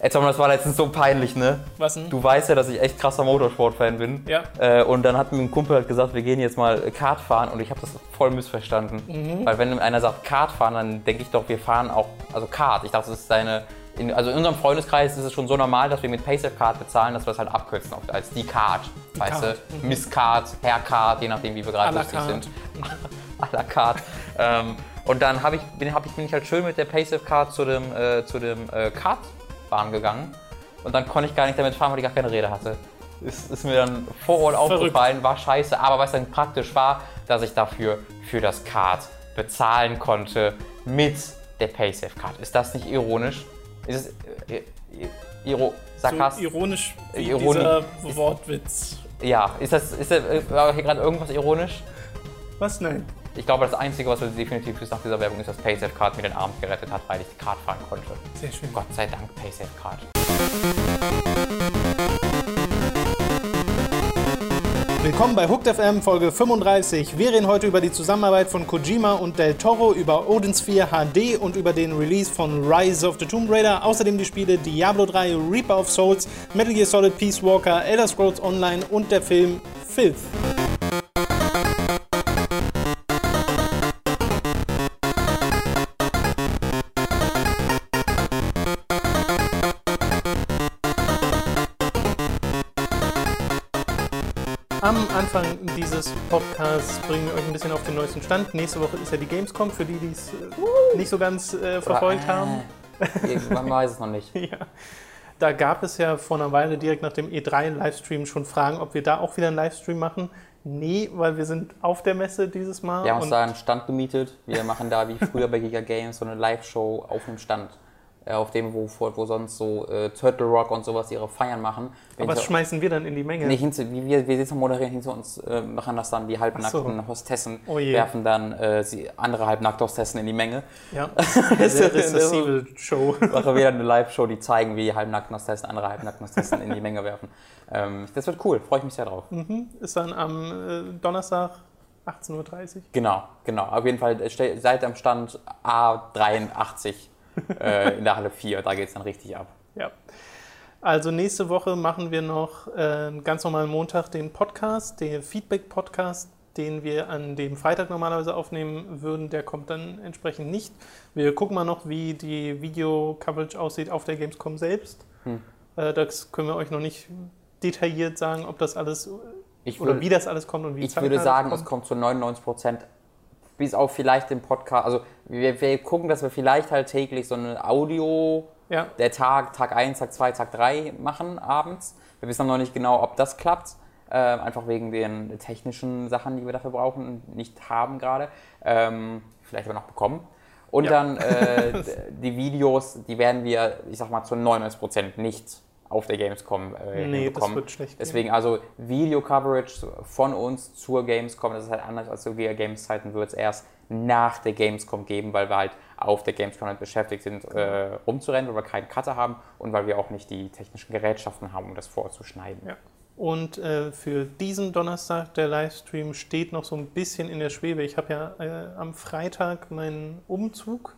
Ey Tom, das war letztens so peinlich, ne? Was denn? Du weißt ja, dass ich echt krasser Motorsport-Fan bin. Ja. Äh, und dann hat mir ein Kumpel halt gesagt, wir gehen jetzt mal Kart fahren und ich habe das voll missverstanden. Mhm. Weil wenn einer sagt Kart fahren, dann denke ich doch, wir fahren auch, also Kart. Ich dachte, das ist deine, in, also in unserem Freundeskreis ist es schon so normal, dass wir mit PaySafe Card bezahlen, dass wir es halt abkürzen oft als die Card. weißt Card. du? Miss Card, Herr Card, je nachdem, wie wir gerade lustig sind. à la carte. ähm, und dann hab ich, bin, hab ich, bin ich halt schön mit der PaySafe Card zu dem, äh, zu dem äh, Kartbahn gegangen. Und dann konnte ich gar nicht damit fahren, weil ich gar keine Räder hatte. Ist, ist mir dann vor Ort aufgefallen, war scheiße. Aber was dann praktisch war, dass ich dafür für das Kart bezahlen konnte mit der PaySafe Card. Ist das nicht ironisch? Ist es äh, iro, So sarkastisch? ironisch wie Ironi- dieser Wortwitz. ja, ist das, ist das, äh, war hier gerade irgendwas ironisch? Was? Nein. Ich glaube, das Einzige, was wir definitiv ist nach dieser Werbung ist, dass PaySafe Card mir den Abend gerettet hat, weil ich die Card fahren konnte. Sehr schön. Gott sei Dank PaySafe Card. Willkommen bei Hooked FM Folge 35. Wir reden heute über die Zusammenarbeit von Kojima und Del Toro, über Odin Sphere HD und über den Release von Rise of the Tomb Raider. Außerdem die Spiele Diablo 3, Reaper of Souls, Metal Gear Solid Peace Walker, Elder Scrolls Online und der Film Filth. Am Anfang dieses Podcasts bringen wir euch ein bisschen auf den neuesten Stand. Nächste Woche ist ja die Gamescom, für die, die es äh, nicht so ganz äh, verfolgt Oder, haben. Äh, man weiß es noch nicht. Ja. Da gab es ja vor einer Weile direkt nach dem E3-Livestream schon Fragen, ob wir da auch wieder einen Livestream machen. Nee, weil wir sind auf der Messe dieses Mal. Wir haben uns da einen Stand gemietet. Wir machen da wie früher bei Giga Games so eine Live-Show auf dem Stand. Äh, auf dem, wo, wo sonst so äh, Turtle Rock und sowas ihre Feiern machen. Aber was schmeißen wir dann in die Menge? Nee, wie wir, wir sitzen moderieren, hinter uns äh, machen das dann die halbnackten Ach Hostessen, Oh werfen dann äh, sie, andere halbnackte Hostessen in die Menge. Ja, Das sehr ist- rezessive Show. Machen wir dann eine Live-Show, die zeigen, wie die halbnackten Hostessen andere halbnackten Hostessen in die Menge werfen. Ähm, das wird cool, freue ich mich sehr drauf. Ist dann am äh, Donnerstag 18.30 Uhr. Genau, genau. Auf jeden Fall äh, seid am Stand A83 äh, in der Halle 4, da geht es dann richtig ab. Ja. Also nächste Woche machen wir noch äh, ganz normal Montag den Podcast, den Feedback-Podcast, den wir an dem Freitag normalerweise aufnehmen würden. Der kommt dann entsprechend nicht. Wir gucken mal noch, wie die Video-Coverage aussieht auf der Gamescom selbst. Hm. Äh, das können wir euch noch nicht detailliert sagen, ob das alles Ich oder wie das alles kommt und wie ich würde sagen, kommt. es kommt zu 99 Prozent, bis auf vielleicht den Podcast. Also wir, wir gucken, dass wir vielleicht halt täglich so eine Audio, Ja, der Tag, Tag 1, Tag 2, Tag 3 machen abends. Wir wissen noch nicht genau, ob das klappt. Äh, einfach wegen den technischen Sachen, die wir dafür brauchen und nicht haben gerade. Ähm, vielleicht aber noch bekommen. Und Ja. dann äh, die Videos, die werden wir, ich sag mal, zu 99% nicht auf der Gamescom äh, nee, das wird schlecht. gehen. Deswegen also Video-Coverage von uns zur Gamescom, das ist halt anders als zu Giga Games Zeiten, wird es erst nach der Gamescom geben, weil wir halt auf der Gamescom halt beschäftigt sind, äh, rumzurennen, weil wir keinen Cutter haben und weil wir auch nicht die technischen Gerätschaften haben, um das vorzuschneiden. Ja. Und äh, für diesen Donnerstag, der Livestream steht noch so ein bisschen in der Schwebe. Ich habe ja äh, am Freitag meinen Umzug,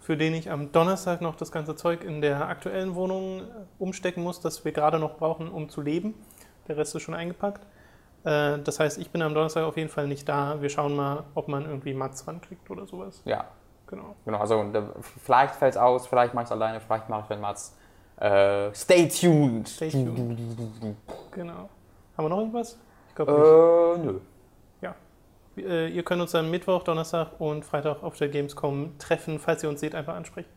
für den ich am Donnerstag noch das ganze Zeug in der aktuellen Wohnung äh, umstecken muss, das wir gerade noch brauchen, um zu leben. Der Rest ist schon eingepackt. Äh, das heißt, ich bin am Donnerstag auf jeden Fall nicht da. Wir schauen mal, ob man irgendwie Mats rankriegt oder sowas. Ja, Genau. genau. Also äh, vielleicht fällt es aus, vielleicht mache ich es alleine, vielleicht mache ich mit Mats. Äh, stay tuned. Stay tuned. Genau. Haben wir noch irgendwas? Ich glaube nicht. Äh, nö. Äh, ihr könnt uns dann Mittwoch, Donnerstag und Freitag auf der Gamescom treffen. Falls ihr uns seht, einfach ansprechen.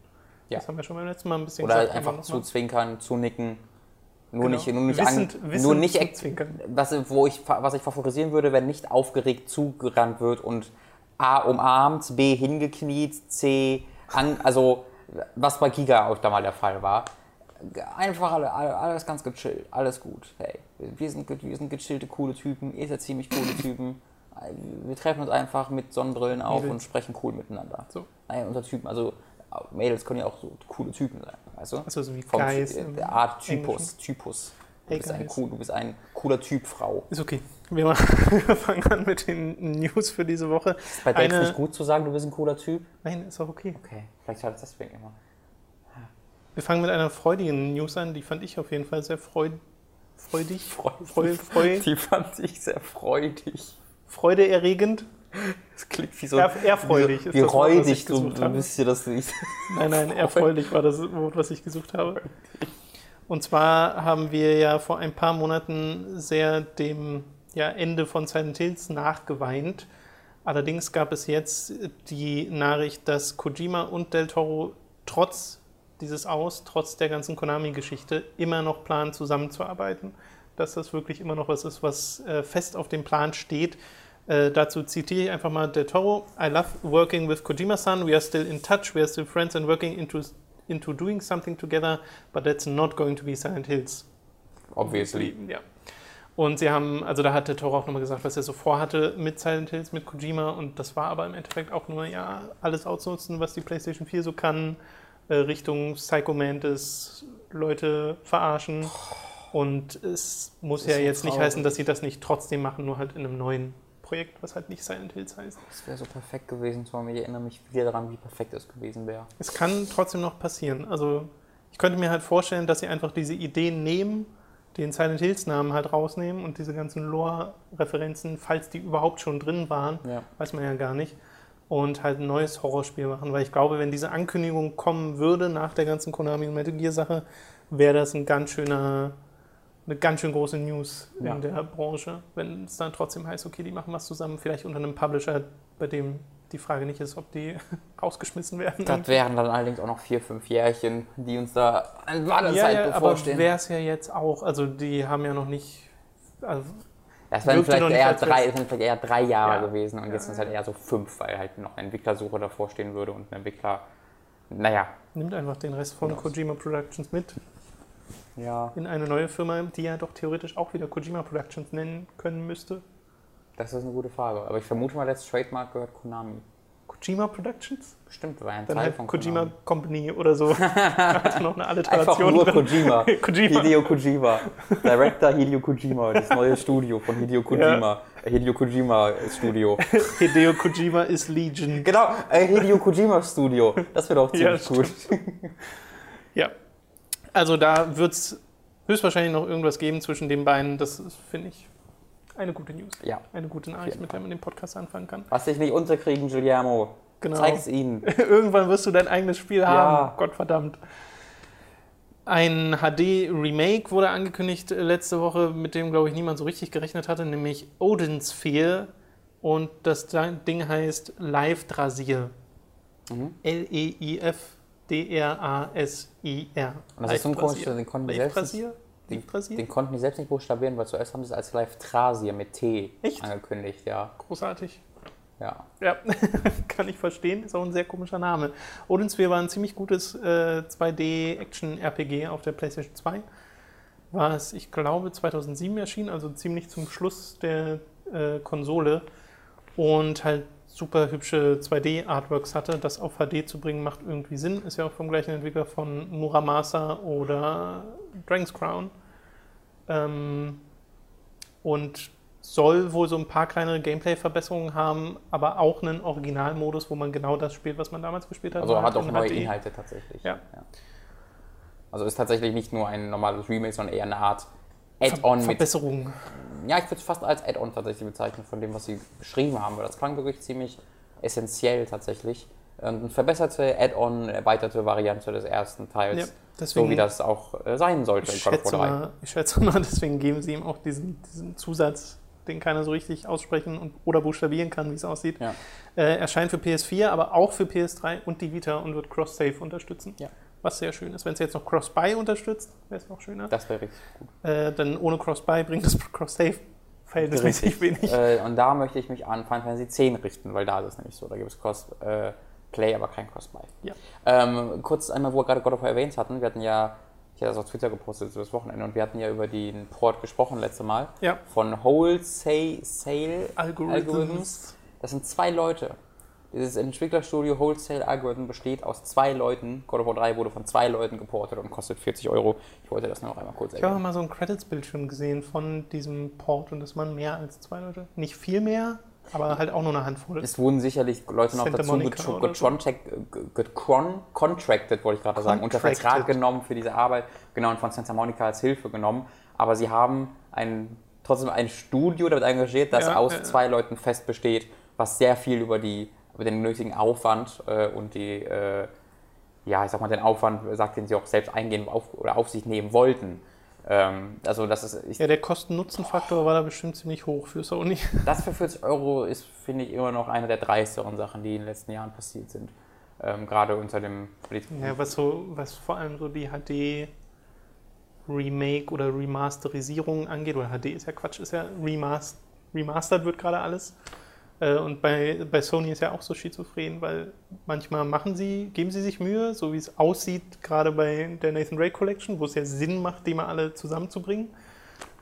Ja. Das haben wir schon beim letzten Mal ein bisschen Oder gesagt. einfach zu zwinkern, zu nicken. Nur Genau. nicht, nur nicht, Wissend- an, wissend nur nicht was, wo ich, was ich favorisieren würde, wenn nicht aufgeregt zugerannt wird und A umarmt, B hingekniet, C an, also was bei Giga auch da mal der Fall war. Einfach alle, alle, alles ganz gechillt, alles gut. Hey, wir sind, wir sind gechillte, coole Typen, ihr seid ziemlich coole Typen. Wir treffen uns einfach mit Sonnenbrillen auf Mädels. und sprechen cool miteinander. So. Nein, unter Typen, also Mädels können ja auch so coole Typen sein, weißt du? Also so wie Vom Guys im der Art Typus. Englischen. Typus. Du, Hey, bist ein cool, du bist ein cooler Typ, Frau. Ist okay. Wir fangen an mit den News für diese Woche. Ist bei Dates nicht gut zu sagen, du bist ein cooler Typ? Nein, ist auch okay. Okay, vielleicht schadet das deswegen immer. Wir fangen mit einer freudigen News an, die fand ich auf jeden Fall sehr freud freudig. Freudig. Freu freu Die fand ich sehr freudig. freudeerregend. Das klingt wie so. Ehr- ehrfreudig Wie, ist wie das was räudig bist hier, dass du nicht. Nein, nein, erfreulich war das Wort, was ich gesucht habe. Und zwar haben wir ja vor ein paar Monaten sehr dem ja, Ende von Silent Hills nachgeweint. Allerdings gab es jetzt die Nachricht, dass Kojima und Del Toro trotz dieses Aus, trotz der ganzen Konami-Geschichte, immer noch planen, zusammenzuarbeiten. Dass das wirklich immer noch was ist, was äh, fest auf dem Plan steht. Äh, dazu zitiere ich einfach mal Del Toro. I love working with Kojima-san. We are still in touch. We are still friends and working into, into doing something together. But that's not going to be Silent Hills. Obviously. Ja. Und sie haben, also da hat der Toro auch nochmal gesagt, was er so vorhatte mit Silent Hills, mit Kojima. Und das war aber im Endeffekt auch nur, ja, alles ausnutzen, was die PlayStation 4 so kann, äh, Richtung Psycho Mantis, Leute verarschen. Und es muss Das ja jetzt nicht traurig. heißen, dass sie das nicht trotzdem machen, nur halt in einem neuen Projekt, was halt nicht Silent Hills heißt. Das wäre so perfekt gewesen, Tom. Ich erinnere mich wieder daran, wie perfekt es gewesen wäre. Es kann trotzdem noch passieren. Also ich könnte mir halt vorstellen, dass sie einfach diese Ideen nehmen, den Silent Hills Namen halt rausnehmen und diese ganzen Lore-Referenzen, falls die überhaupt schon drin waren, Ja. weiß man ja gar nicht, und halt ein neues Horrorspiel machen. Weil ich glaube, wenn diese Ankündigung kommen würde nach der ganzen Konami und Metal Gear Sache, wäre das ein ganz schöner, eine ganz schön große News Ja. in der Branche. Wenn es dann trotzdem heißt, okay, die machen was zusammen, vielleicht unter einem Publisher, bei dem die Frage nicht ist, ob die rausgeschmissen werden. Das wären dann allerdings auch noch vier, fünf Jährchen, die uns da an ja, Wartezeit ja, aber bevorstehen. wäre es ja jetzt auch, also die haben ja noch nicht, also Das wären vielleicht, eher drei, das wären vielleicht eher drei Jahre Ja. gewesen und Ja, jetzt sind es halt ja. eher so fünf, weil halt noch eine Entwicklersuche davor stehen würde und ein Entwickler, naja, nimmt einfach den Rest von Genau. Kojima Productions mit ja, in eine neue Firma, die ja doch theoretisch auch wieder Kojima Productions nennen können müsste. das ist eine gute Frage. Aber ich vermute mal, das Trademark gehört Konami. Kojima Productions? Bestimmt, war ein Dann Teil halt von Kojima Konami. Company oder so. Hat noch eine Einfach Alliteration nur drin. Kojima. Kojima. Hideo Kojima. Director Hideo Kojima. Das neue Studio von Hideo Kojima. Äh, Hideo Kojima Studio. Hideo Kojima ist Legion. Genau, äh, Hideo Kojima Studio. Das wäre doch Ja, ziemlich gut. Ja. Also da wird es höchstwahrscheinlich noch irgendwas geben zwischen den beiden. Das finde ich, eine gute News. Ja. Eine gute Nachricht, mit der man den Podcast anfangen kann. Was dich nicht unterkriegen, Giuliano. Genau. Zeig es ihnen. Irgendwann wirst du dein eigenes Spiel Ja. haben. Gottverdammt. Ein HD-Remake wurde angekündigt äh, letzte Woche, mit dem, glaube ich, niemand so richtig gerechnet hatte, nämlich Odin Sphere. Und das Ding heißt Live Drasier. Mhm. L-E-I-F-D-R-A-S-I-R. Und das ist so ein komisch, den konnten die selbst Drasier? Den, den konnten die selbst nicht buchstabieren, weil zuerst haben sie es als Live Trasier mit T Echt? angekündigt, ja. Großartig. ja. Ja, kann ich verstehen. Ist auch ein sehr komischer Name. Odin Sphere war ein ziemlich gutes äh, 2D-Action-RPG auf der PlayStation 2. War es, ich glaube, 2007 erschienen, also ziemlich zum Schluss der äh, Konsole. Und halt super hübsche 2D-Artworks hatte. Das auf HD zu bringen, macht irgendwie Sinn. Ist ja auch vom gleichen Entwickler von Muramasa oder Dragon's Crown. Ähm, und soll wohl so ein paar kleinere Gameplay-Verbesserungen haben, aber auch einen Originalmodus, wo man genau das spielt, was man damals gespielt hat. Also hat auch neue HD. Inhalte tatsächlich. Ja. Also ist tatsächlich nicht nur ein normales Remake, sondern eher eine Art Add-on mit. Ja, ich würde es fast als Add-on tatsächlich bezeichnen von dem, was sie beschrieben haben, weil das klang wirklich ziemlich essentiell tatsächlich. Ähm, Eine verbesserte Add-on, erweiterte Variante des ersten Teils. Ja, so deswegen, wie das auch äh, sein sollte ich in schätze, War 3. mal, ich schätze mal, deswegen geben sie ihm auch diesen, diesen Zusatz, den keiner so richtig aussprechen und, oder buchstabieren kann, wie es aussieht. Ja. Äh, erscheint für PS4, aber auch für PS3 und die Vita und wird Cross-Save unterstützen. Ja. Was sehr schön ist. Wenn es jetzt noch Cross-Buy unterstützt, wäre es noch schöner. Das wäre richtig gut. Äh, denn ohne Cross-Buy bringt das Cross-Save verhältnismäßig wenig. Äh, und da möchte ich mich an Final Fantasy 10 richten, weil da ist es nämlich so. Da gibt es Cross-Play, aber kein Cross-Buy. Ja. Ähm, kurz einmal, wo wir gerade God of War erwähnt hatten. Wir hatten ja, ich hatte das auf Twitter gepostet so das Wochenende, und wir hatten ja über den Port gesprochen letzte Mal. Ja. Von Wholesale Sale Algorithms. Das sind zwei Leute. Dieses Entwicklerstudio Wholesale Algorithm besteht aus zwei Leuten. God of War 3 wurde von zwei Leuten geportet und kostet 40 Euro. Ich wollte das nur noch einmal kurz Ich habe mal so ein Credits-Bildschirm gesehen von diesem Port und das waren mehr als zwei Leute. Nicht viel mehr, Aber halt auch nur eine Handvoll. Es wurden sicherlich Leute noch Santa dazu Monica getro- oder so. getroncheck- ge- getron- contracted, wollte ich gerade sagen, unter. Vertrag genommen für diese Arbeit, genau, und von Santa Monica als Hilfe genommen. Aber sie haben ein, trotzdem ein Studio damit engagiert, das Ja, aus ja. zwei Leuten fest besteht, was sehr viel über, die, über den nötigen Aufwand äh, und die, äh, ja, ich sag mal, den Aufwand, sagt, den sie auch selbst eingehen auf, oder auf sich nehmen wollten. Ähm, also das ist, ich, Ja, der Kosten-Nutzen-Faktor war da bestimmt ziemlich hoch für Sony. das für 40 Euro ist, finde ich, immer noch eine der dreisteren Sachen, die in den letzten Jahren passiert sind. Ähm, gerade unter dem. Ja, was so, was vor allem so die HD Remake oder Remasterisierung angeht, oder HD ist ja Quatsch, ist ja Remast, Remastered wird gerade alles. Äh, Und bei, bei Sony ist ja auch so schizophren, weil manchmal machen sie, geben sie sich Mühe, so wie es aussieht, gerade bei der Nathan Ray Collection, wo es ja Sinn macht, die mal alle zusammenzubringen.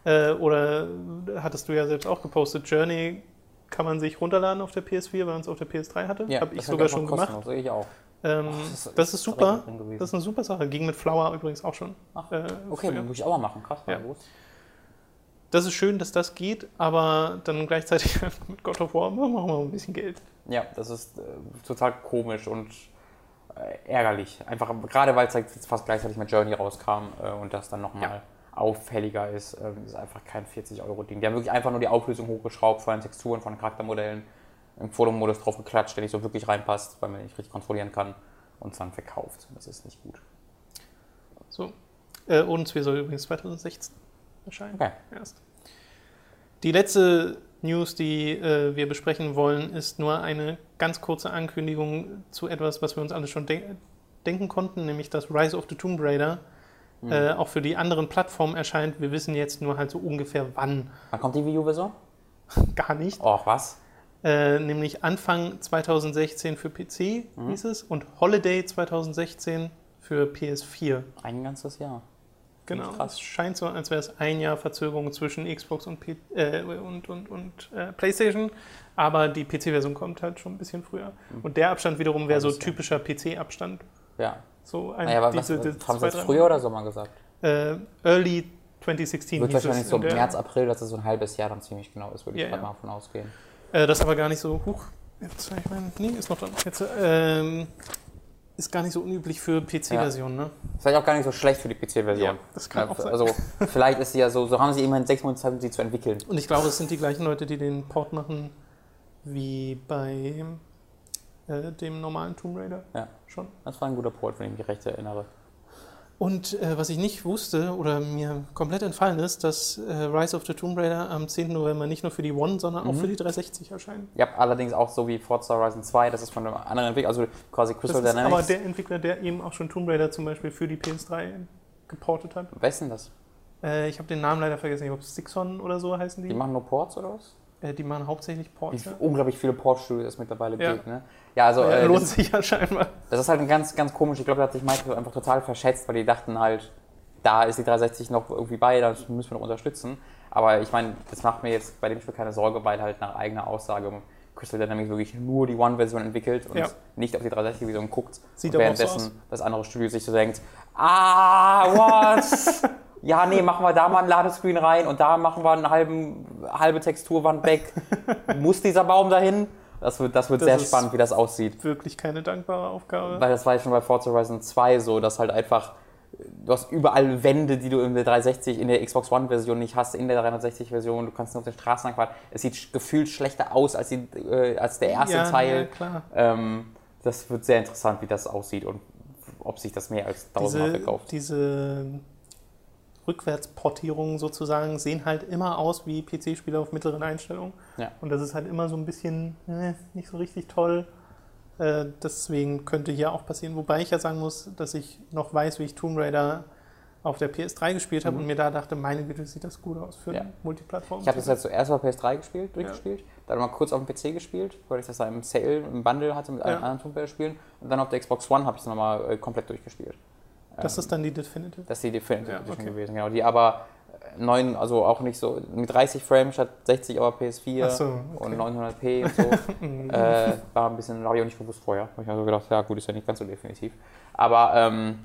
Äh, Oder hattest du ja selbst auch gepostet, Journey kann man sich runterladen auf der PS4, weil man es auf der PS3 hatte. Ja, Habe ich sogar schon gemacht. kostenlos, Ich auch. Ähm, das ist- das ist super. Das ist eine super Sache. Ging mit Flower übrigens auch schon. Ach, äh, Okay, dann muss ich auch mal machen. Krass, Ja. ja. Das ist schön, dass das geht, aber dann gleichzeitig mit God of War machen wir mal ein bisschen Geld. Ja, das ist äh, total komisch und äh, ärgerlich. Einfach gerade weil es halt fast gleichzeitig mit Journey rauskam äh, und das dann nochmal Ja. auffälliger ist, ähm, ist einfach kein 40-Euro-Ding. Die haben wirklich einfach nur die Auflösung hochgeschraubt von den Texturen, von den Charaktermodellen, im Fotomodus drauf geklatscht, der nicht so wirklich reinpasst, weil man nicht richtig kontrollieren kann und es dann verkauft. Das ist nicht gut. So. Äh, und wir soll übrigens 2016 erscheinen. Okay. Erst. Die letzte News, die äh, wir besprechen wollen, ist nur eine ganz kurze Ankündigung zu etwas, was wir uns alle schon de denken konnten, nämlich dass Rise of the Tomb Raider Hm. äh, auch für die anderen Plattformen erscheint. Wir wissen jetzt nur halt so ungefähr wann. Wann kommt die Wii U-Version? Gar nicht. Och, was? Äh, nämlich Anfang 2016 für PC Mhm. hieß es und Holiday 2016 für PS4. Ein ganzes Jahr. Genau. Krass. Es scheint so, als wäre es ein Jahr Verzögerung zwischen Xbox und, P äh, und, und, und äh, PlayStation. Aber die PC-Version kommt halt schon ein bisschen früher. Und der Abstand wiederum wäre so typischer PC-Abstand. Ja. So ein, Naja, aber diese- was, diese haben sie drei früher oder Sommer gesagt? Äh, Early 2016 Wird wahrscheinlich so März, April, dass es so ein halbes Jahr dann ziemlich genau ist, würde ich Ja, gerade ja. mal von ausgehen. Äh, das ist aber gar nicht so hoch. Jetzt, ich meine, nee, ist noch dran. Jetzt, ähm, ist gar nicht so unüblich für PC-Versionen, ne? Ist vielleicht auch gar nicht so schlecht für die PC-Version. Ja, das kann auch sein. Also vielleicht ist sie ja so, so haben sie immerhin sechs Monate Zeit, um sie zu entwickeln. Und ich glaube, es sind die gleichen Leute, die den Port machen wie bei äh, dem normalen Tomb Raider Ja. schon. Das war ein guter Port, wenn ich mich recht erinnere. Und äh, was ich nicht wusste oder mir komplett entfallen ist, dass äh, Rise of the Tomb Raider am 10. November nicht nur für die One, sondern auch Mhm. für die 360 erscheint. Ja, allerdings auch so wie Forza Horizon 2, das ist von einem anderen Entwickler, also quasi Das Crystal ist aber Dynamics. der Entwickler, der eben auch schon Tomb Raider zum Beispiel für die PS3 geportet hat. Wer ist denn das? Äh, ich habe den Namen leider vergessen. Ich glaube, Stixon oder so heißen die. Die machen nur Ports oder was? äh, die machen hauptsächlich Wie Ports. Ja. unglaublich viele Port-Studios es mittlerweile Ja. gibt, ne? Ja, also äh, lohnt das, sich ja scheinbar. das ist halt ein ganz, ganz komisch. Ich glaube, da hat sich Microsoft einfach total verschätzt, weil die dachten halt, da ist die 360 noch irgendwie bei, das müssen wir noch unterstützen. Aber ich meine, das macht mir jetzt bei dem Spiel keine Sorge, weil halt nach eigener Aussage Crystal Dynamics wirklich nur die One-Version entwickelt und Ja. nicht auf die 360-Version guckt. Sieht und auch so währenddessen das andere Studio sich so denkt, ah, what? ja, nee, machen wir da mal einen Ladescreen rein und da machen wir eine halben, halbe Texturwand weg. Muss dieser Baum dahin? Das wird, das wird Das sehr spannend, wie das aussieht. Wirklich keine dankbare Aufgabe. Weil das war ja schon bei Forza Horizon 2 so, dass halt einfach, du hast überall Wände, die du in der 360, in der Xbox One-Version nicht hast, in der 360-Version, du kannst nur auf den Straßen lang fahren. Es sieht gefühlt schlechter aus als, die, äh, als der erste ja, Teil. Ja, klar. Ähm, das wird sehr interessant, wie das aussieht und ob sich das mehr als tausendmal verkauft. diese Rückwärtsportierungen sozusagen sehen halt immer aus wie PC-Spiele auf mittleren Einstellungen. Ja. Und das ist halt immer so ein bisschen äh, nicht so richtig toll. Äh, deswegen könnte hier auch passieren. Wobei ich ja sagen muss, dass ich noch weiß, wie ich Tomb Raider auf der PS3 gespielt habe Mhm. und mir da dachte, meine Güte, sieht das gut aus für Ja. Multiplattform. Ich habe das jetzt zuerst auf PS3 gespielt, durchgespielt, dann mal kurz auf dem PC gespielt, weil ich das da im Sale, im Bundle hatte mit Ja. allen anderen Tomb Raider Spielen und dann auf der Xbox One habe ich es nochmal äh, komplett durchgespielt. Das Ähm, ist dann die Definitive. Das ist die Definitive Ja, Edition okay. gewesen, genau. Die aber äh, neun, also auch nicht so, mit 30 Frames statt 60 aber PS4 Ach so, okay. und 900p und so. äh, war ein bisschen, habe ich auch nicht gewusst vorher. Hab ich also gedacht, ja gut, ist ja nicht ganz so definitiv. Aber ähm,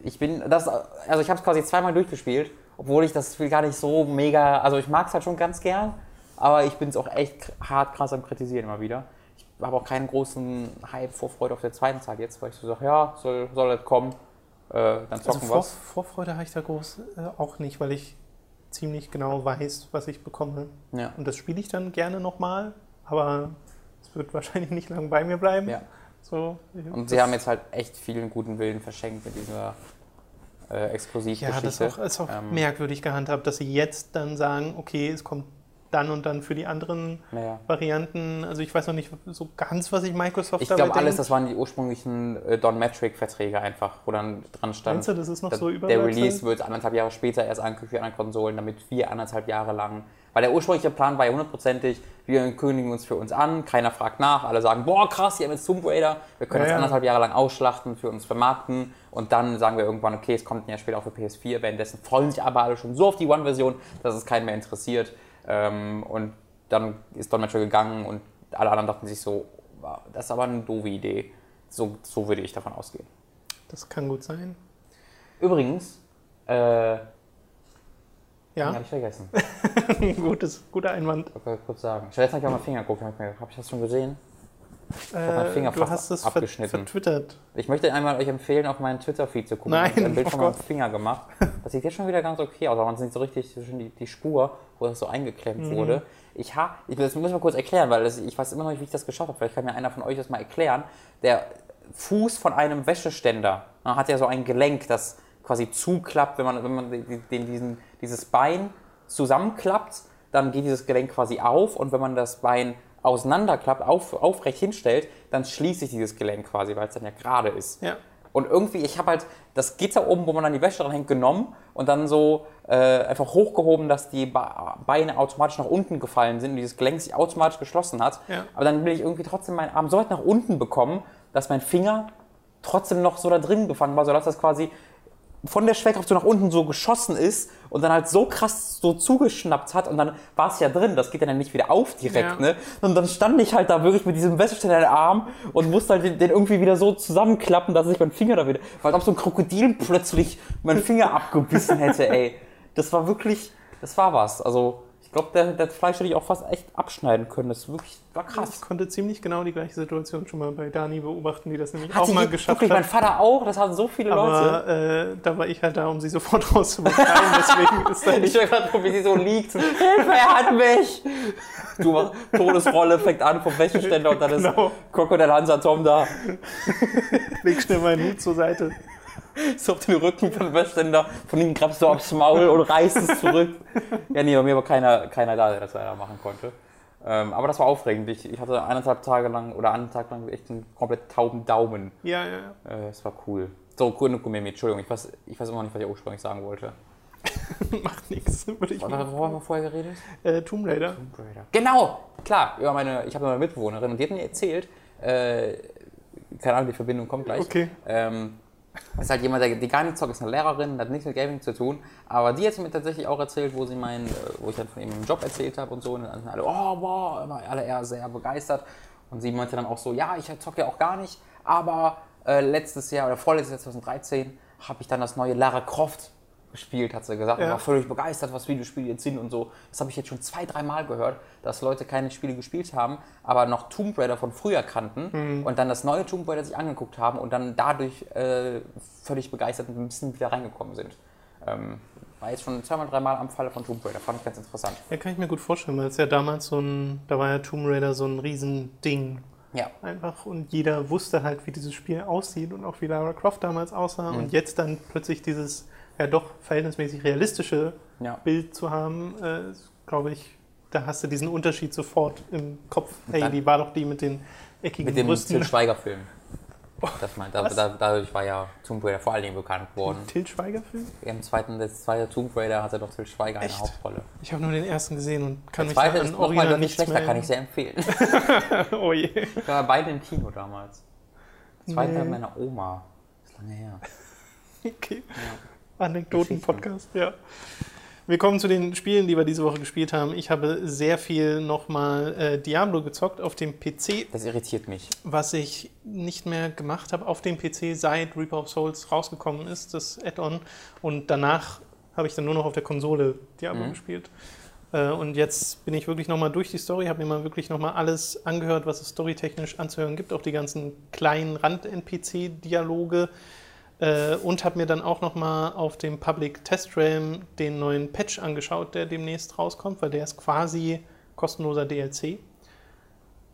ich bin, das, also ich habe es quasi zweimal durchgespielt, obwohl ich das Spiel gar nicht so mega, also ich mag es halt schon ganz gern, aber ich bin es auch echt hart krass am Kritisieren immer wieder. Ich habe auch keinen großen Hype, Vorfreude auf der zweiten Teil jetzt, weil ich so sage, ja, soll, soll das kommen, äh, dann Also zocken Vor, wir's. Vorfreude habe ich da groß äh, auch nicht, weil ich ziemlich genau weiß, was ich bekomme. Ja. Und das spiele ich dann gerne nochmal, aber es wird wahrscheinlich nicht lange bei mir bleiben. Ja. So, Und sie haben jetzt halt echt vielen guten Willen verschenkt mit dieser äh, Exklusivgeschichte. Ja, das ist auch, ist auch Ähm, merkwürdig gehandhabt, dass sie jetzt dann sagen, okay, es kommt dann und dann für die anderen Naja. Varianten. Also ich weiß noch nicht so ganz, was sich Microsoft Ich dabei glaube, alles, denkt. das waren die ursprünglichen äh, Don Metric-Verträge einfach, wo dann dran stand, Meinst du, das ist noch dass so der überwachsen? Release wird anderthalb Jahre später erst angekündigt für andere Konsolen, damit wir anderthalb Jahre lang. Weil der ursprüngliche Plan war ja hundertprozentig, wir kündigen uns für uns an, keiner fragt nach, alle sagen, boah krass, ihr habt jetzt Tomb Raider, wir können Ja, das ja. anderthalb Jahre lang ausschlachten, für uns vermarkten und dann sagen wir irgendwann, okay, es kommt ein Jahr später auch für PS4, währenddessen freuen sich aber alle schon so auf die One-Version, dass es keinen mehr interessiert. Ähm, und dann ist Metric gegangen und alle anderen dachten sich so, wow, das ist aber eine doofe Idee. So, so würde ich davon ausgehen. Das kann gut sein. Übrigens, äh, Ja, habe ich vergessen. gutes, guter Einwand. Ich wollte kurz sagen. Ich habe letztens auf meinen Finger geguckt. Habe ich, mir- hab ich das schon gesehen? Finger du hast es abgeschnitten. vertwittert. Ich möchte einmal euch empfehlen, auf meinen Twitter-Feed zu gucken. Nein, Ich habe ein Bild oh von meinem Gott. Finger gemacht. Das sieht jetzt schon wieder ganz okay aus, aber man sieht so richtig zwischen die, die Spur, wo das so eingeklemmt Mhm. wurde. Ich habe, ich, das muss ich mal kurz erklären, weil das, ich weiß immer noch nicht, wie ich das geschafft habe. Vielleicht kann mir einer von euch das mal erklären. Der Fuß von einem Wäscheständer man hat ja so ein Gelenk, das quasi zuklappt, wenn man, wenn man den, den, diesen, dieses Bein zusammenklappt, dann geht dieses Gelenk quasi auf und wenn man das Bein auseinanderklappt, auf, aufrecht hinstellt, dann schließt sich dieses Gelenk quasi, weil es dann ja gerade ist. Ja. Und irgendwie, ich habe halt das Gitter oben, wo man dann die Wäsche dran hängt, genommen und dann so äh, einfach hochgehoben, dass die Beine automatisch nach unten gefallen sind und dieses Gelenk sich automatisch geschlossen hat. Ja. Aber dann will ich irgendwie trotzdem meinen Arm so weit nach unten bekommen, dass mein Finger trotzdem noch so da drin gefangen war, sodass das quasi von der Schwerkraft so nach unten so geschossen ist und dann halt so krass so zugeschnappt hat und dann war es ja drin, das geht ja dann nicht wieder auf direkt, Ja. ne? Und dann stand ich halt da wirklich mit diesem Wäscheständer in den Arm und musste halt den, den irgendwie wieder so zusammenklappen, dass ich meinen Finger da wieder, weil ob so ein Krokodil plötzlich meinen Finger abgebissen hätte, ey. Das war wirklich, das war was. Also, glaube, der, der Fleisch hätte ich auch fast echt abschneiden können. Das wirklich, war Ich krass. konnte ziemlich genau die gleiche Situation schon mal bei Dani beobachten, die das nämlich Hat auch mal geschafft wirklich, mein hat. Vater auch, das hatten so viele Leute. Aber äh, da war ich halt da, um sie sofort rauszubefreien. Deswegen ist da Ich nicht. höre gerade, wie sie so liegt. Hilfe, er hat mich! Du machst Todesrolle, fängt an vom Wäscheständer und dann ist Genau. Crocodile Hansa Tom da. Leg schnell meinen Hut zur Seite. So auf den Rücken vom Wäscheständer, von ihm grabst du aufs Maul und reißt es zurück. Ja, nee, bei mir war keiner, keiner da, der das leider machen konnte. Ähm, aber das war aufregend. Ich, ich hatte eineinhalb Tage lang oder einen Tag lang echt einen komplett tauben Daumen. Ja, ja, ja. Äh, Es war cool. So, cool, Entschuldigung, ich weiß, ich weiß immer noch nicht, was ich ursprünglich sagen wollte. Macht nichts, würde ich Worüber mal. haben wir vorher geredet? Äh, Tomb Raider. Genau, klar. Über meine, ich habe eine Mitbewohnerin und die hat mir erzählt, äh, keine Ahnung, die Verbindung kommt gleich. Okay. Ähm, ist halt jemand, der die gar nicht zockt, ist eine Lehrerin, hat nichts mit Gaming zu tun. Aber die hat mir tatsächlich auch erzählt, wo sie meinen, äh, wo ich dann von ihrem Job erzählt habe und so. Und dann sind alle, oh, wow, immer alle eher sehr begeistert. Und sie meinte dann auch so, ja, ich zocke ja auch gar nicht, aber äh, letztes Jahr oder vorletztes Jahr 2013 habe ich dann das neue Lara Croft gespielt, hat sie gesagt. Und Ja. war völlig begeistert, was Videospiele jetzt sind und so. Das habe ich jetzt schon zwei, drei Mal gehört, dass Leute keine Spiele gespielt haben, aber noch Tomb Raider von früher kannten und dann das neue Tomb Raider sich angeguckt haben und dann dadurch äh, völlig begeistert ein bisschen wieder reingekommen sind. Ähm, war jetzt schon zweimal, dreimal am Falle von Tomb Raider, fand ich ganz interessant. Ja, kann ich mir gut vorstellen, weil es ja damals so ein, da war ja Tomb Raider so ein Riesending Ja, einfach und jeder wusste halt, wie dieses Spiel aussieht und auch wie Lara Croft damals aussah Mhm. und jetzt dann plötzlich dieses ja doch verhältnismäßig realistische ja. Bild zu haben, äh, glaube ich, da hast du diesen Unterschied sofort im Kopf. Hey, die war doch die mit den eckigen Mit dem Brüsten. Til Schweiger-Film. Das meint, da, da, dadurch war ja Tomb Raider vor allen Dingen bekannt geworden. Til Schweiger-Film? Im zweiten, das zweite Tomb Raider hatte doch Til Schweiger eine Echt? Hauptrolle. Ich habe nur den ersten gesehen und kann Der mich zweite an ist nochmal Original deutlich schlechter, kann ich sehr empfehlen. Oh je. Ich war beide im Kino damals. Der zweite Nee. meiner Oma. Das ist lange her. Okay. Anekdoten-Podcast, ja. Wir kommen zu den Spielen, die wir diese Woche gespielt haben. Ich habe sehr viel nochmal äh, Diablo gezockt auf dem PC, Das irritiert mich. was ich nicht mehr gemacht habe auf dem PC, seit Reaper of Souls rausgekommen ist, das Add-on. Und danach habe ich dann nur noch auf der Konsole Diablo Mhm. gespielt. Äh, und jetzt bin ich wirklich nochmal durch die Story, habe mir mal wirklich nochmal alles angehört, was es storytechnisch anzuhören gibt, auch die ganzen kleinen Rand-NPC-Dialoge. Äh, und habe mir dann auch nochmal auf dem Public Test Realm den neuen Patch angeschaut, der demnächst rauskommt, weil der ist quasi kostenloser DLC.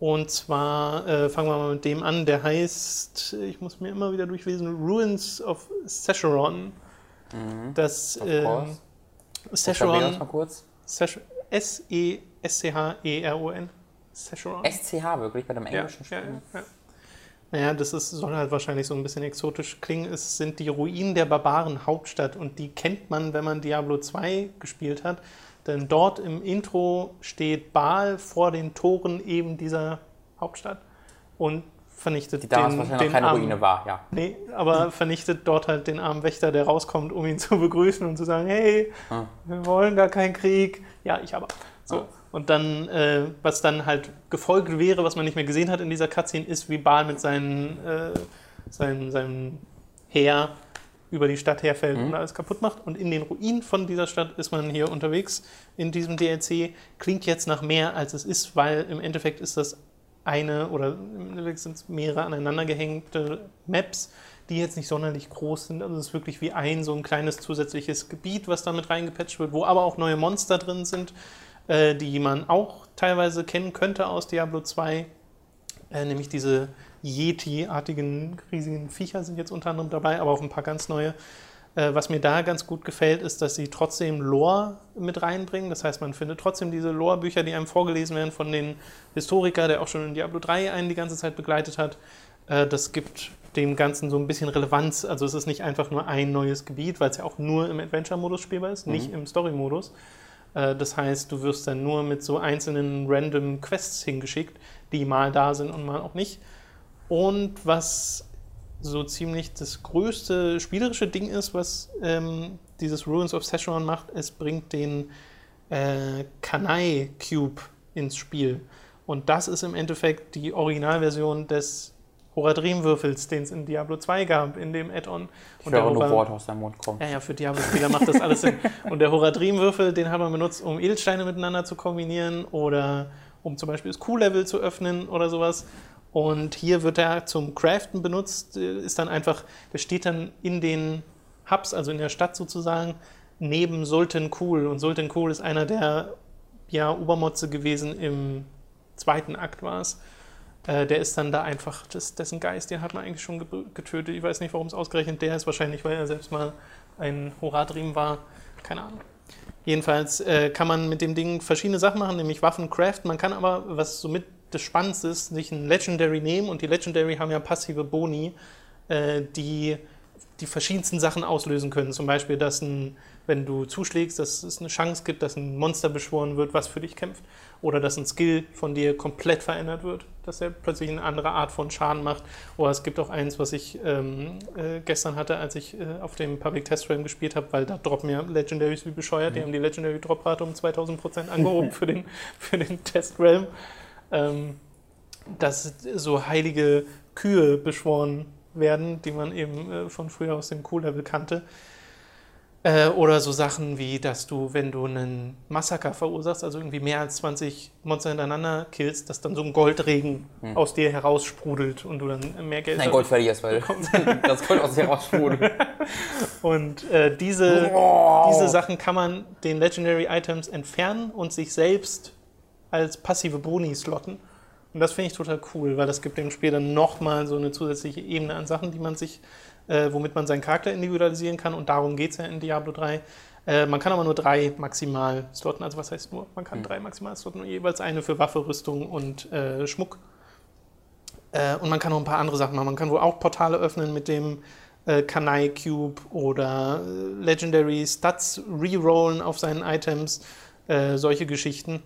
Und zwar äh, fangen wir mal mit dem an, der heißt, ich muss mir immer wieder durchlesen, Ruins of Secheron. Mhm. Das kurz. Sech- S-E-S-C-H-E-R-O-N. SCH wirklich bei dem englischen ja, Spiel. ja, ja. Naja, das ist, soll halt wahrscheinlich so ein bisschen exotisch klingen. Es sind die Ruinen der Barbaren Hauptstadt und die kennt man, wenn man Diablo 2 gespielt hat. Denn dort im Intro steht Baal vor den Toren eben dieser Hauptstadt und vernichtet Die damals den, wahrscheinlich den noch keine armen, Ruine war, ja. Nee, aber vernichtet dort halt den armen Wächter, der rauskommt, um ihn zu begrüßen und zu sagen, hey, Ah. wir wollen gar keinen Krieg. Ja, ich aber. So. Ah. Und dann, äh, was dann halt gefolgt wäre, was man nicht mehr gesehen hat in dieser Cutscene, ist, wie Baal mit seinen, äh, seinem, seinem Heer über die Stadt herfällt Mhm. und alles kaputt macht. Und in den Ruinen von dieser Stadt ist man hier unterwegs in diesem DLC. Klingt jetzt nach mehr, als es ist, weil im Endeffekt ist das eine oder im Endeffekt sind es mehrere aneinandergehängte Maps, die jetzt nicht sonderlich groß sind. Also es ist wirklich wie ein so ein kleines zusätzliches Gebiet, was damit reingepatcht wird, wo aber auch neue Monster drin sind, äh, die man auch teilweise kennen könnte aus Diablo 2. Äh, nämlich diese Yeti-artigen riesigen Viecher sind jetzt unter anderem dabei, aber auch ein paar ganz neue. Äh, was mir da ganz gut gefällt, ist, dass sie trotzdem Lore mit reinbringen. Das heißt, man findet trotzdem diese Lore-Bücher, die einem vorgelesen werden von den Historiker, der auch schon in Diablo 3 einen die ganze Zeit begleitet hat. Äh, das gibt dem Ganzen so ein bisschen Relevanz. Also es ist nicht einfach nur ein neues Gebiet, weil es ja auch nur im Adventure-Modus spielbar ist, nicht im Story-Modus. Äh, Das heißt, du wirst dann nur mit so einzelnen random Quests hingeschickt, die mal da sind und mal auch nicht. Und was so ziemlich das größte spielerische Ding ist, was ähm, dieses Ruins of Secheron macht, es bringt den äh, Kanai Cube ins Spiel. Und das ist im Endeffekt die Originalversion des Horadrim-Würfels, den es in Diablo 2 gab, in dem Add-on. Und der Hora- Worte aus deinem Mund kommen. ja, ja, für Diablo-Spieler macht das alles Sinn. Und der Horadrim-Würfel, den hat man benutzt, um Edelsteine miteinander zu kombinieren oder um zum Beispiel das Q-Level zu öffnen oder sowas. Und hier wird er zum Craften benutzt, äh, ist dann einfach, der steht dann in den Hubs, also in der Stadt sozusagen, neben Sultan Kul. Und Sultan Kul ist einer der ja, Obermotze gewesen im zweiten Akt war es. Äh, der ist dann da einfach, das, dessen Geist, den hat man eigentlich schon ge- getötet. Ich weiß nicht, warum es ausgerechnet der ist. Wahrscheinlich, weil er selbst mal ein Horadrim war. Keine Ahnung. Jedenfalls äh, kann man mit dem Ding verschiedene Sachen machen, nämlich Waffen craften. Man kann aber, was somit das Spannendste ist, sich ein Legendary nehmen. Und die Legendary haben ja passive Boni, äh, die die verschiedensten Sachen auslösen können. Zum Beispiel, dass ein, wenn du zuschlägst, dass es eine Chance gibt, dass ein Monster beschworen wird, was für dich kämpft. Oder dass ein Skill von dir komplett verändert wird, dass er plötzlich eine andere Art von Schaden macht. Oder es gibt auch eins, was ich ähm, äh, gestern hatte, als ich äh, auf dem Public Test Realm gespielt habe, weil da droppen ja Legendaries wie bescheuert. Die haben die Legendary Droprate um 2000% angehoben für den, für den Test Realm. Ähm, dass so heilige Kühe beschworen werden, die man eben äh, von früher aus dem Q-Level kannte. Äh, oder so Sachen wie, dass du, wenn du einen Massaker verursachst, also irgendwie mehr als 20 Monster hintereinander killst, dass dann so ein Goldregen aus dir heraussprudelt und du dann mehr Geld Nein. Gold verlierst, weil das Gold aus dir raussprudelt. Und äh, diese, Wow. diese Sachen kann man den Legendary Items entfernen und sich selbst als passive Boni slotten. Und das finde ich total cool, weil das gibt dem Spiel dann nochmal so eine zusätzliche Ebene an Sachen, die man sich, äh, womit man seinen Charakter individualisieren kann. Und darum geht es ja in Diablo 3. Äh, man kann aber nur drei maximal slotten. Also was heißt nur? Man kann drei maximal slotten, jeweils eine für Waffe, Rüstung und äh, Schmuck. Äh, und man kann noch ein paar andere Sachen machen. Man kann wohl auch Portale öffnen mit dem äh, Kanai Cube oder äh, Legendary Stats rerollen auf seinen Items. Äh, solche Geschichten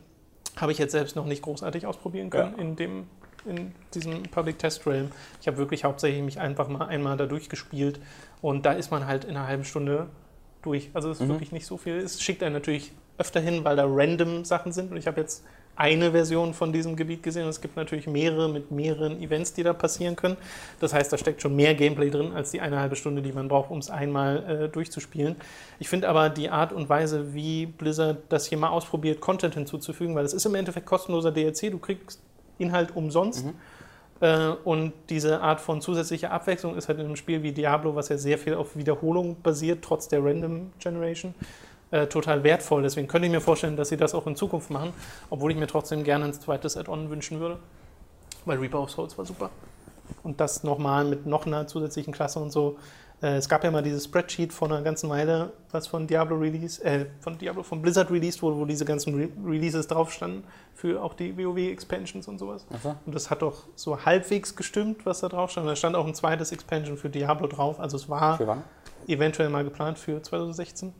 habe ich jetzt selbst noch nicht großartig ausprobieren können Ja. in, dem, in diesem Public Test Realm. Ich habe wirklich hauptsächlich mich einfach mal einmal da durchgespielt und da ist man halt in einer halben Stunde durch. Also es ist wirklich nicht so viel. Es schickt einen natürlich öfter hin, weil da random Sachen sind. Und ich habe jetzt eine Version von diesem Gebiet gesehen. Und es gibt natürlich mehrere mit mehreren Events, die da passieren können. Das heißt, da steckt schon mehr Gameplay drin als die eine halbe Stunde, die man braucht, um es einmal äh, durchzuspielen. Ich finde aber die Art und Weise, wie Blizzard das hier mal ausprobiert, Content hinzuzufügen, weil es ist im Endeffekt kostenloser DLC. Du kriegst Inhalt umsonst. Äh, Und diese Art von zusätzlicher Abwechslung ist halt in einem Spiel wie Diablo, was ja sehr viel auf Wiederholung basiert, trotz der Random Generation, äh, total wertvoll. Deswegen könnte ich mir vorstellen, dass sie das auch in Zukunft machen, obwohl ich mir trotzdem gerne ein zweites Add-on wünschen würde. Weil Reaper of Souls war super. Und das nochmal mit noch einer zusätzlichen Klasse und so. Äh, es gab ja mal dieses Spreadsheet vor einer ganzen Weile, was von Diablo Release, äh, von Diablo, von Blizzard released wurde, wo diese ganzen Re Releases drauf standen für auch die WoW-Expansions und sowas. So. Und das hat doch so halbwegs gestimmt, was da drauf stand. Da stand auch ein zweites Expansion für Diablo drauf. Also es war eventuell mal geplant für 2016.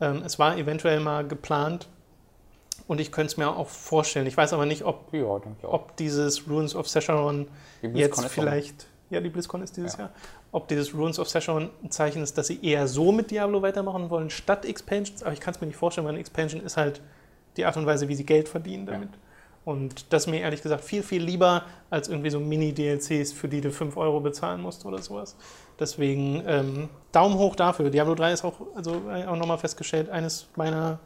Ähm, es war eventuell mal geplant und ich könnte es mir auch vorstellen. Ich weiß aber nicht, ob, Ja, ob dieses Ruins of BlizzCon jetzt vielleicht, ja, die BlizzCon ist dieses Ja. Jahr, ob dieses Ruins of Sescheron ein Zeichen ist, dass sie eher so mit Diablo weitermachen wollen, statt Expansions. Aber ich kann es mir nicht vorstellen, weil eine Expansion ist halt die Art und Weise, wie sie Geld verdienen damit. Und das ist mir ehrlich gesagt viel, viel lieber als irgendwie so Mini-DLCs, für die du 5 Euro bezahlen musst oder sowas. Deswegen ähm, Daumen hoch dafür. Diablo 3 ist auch, also äh, auch nochmal festgestellt, eines meiner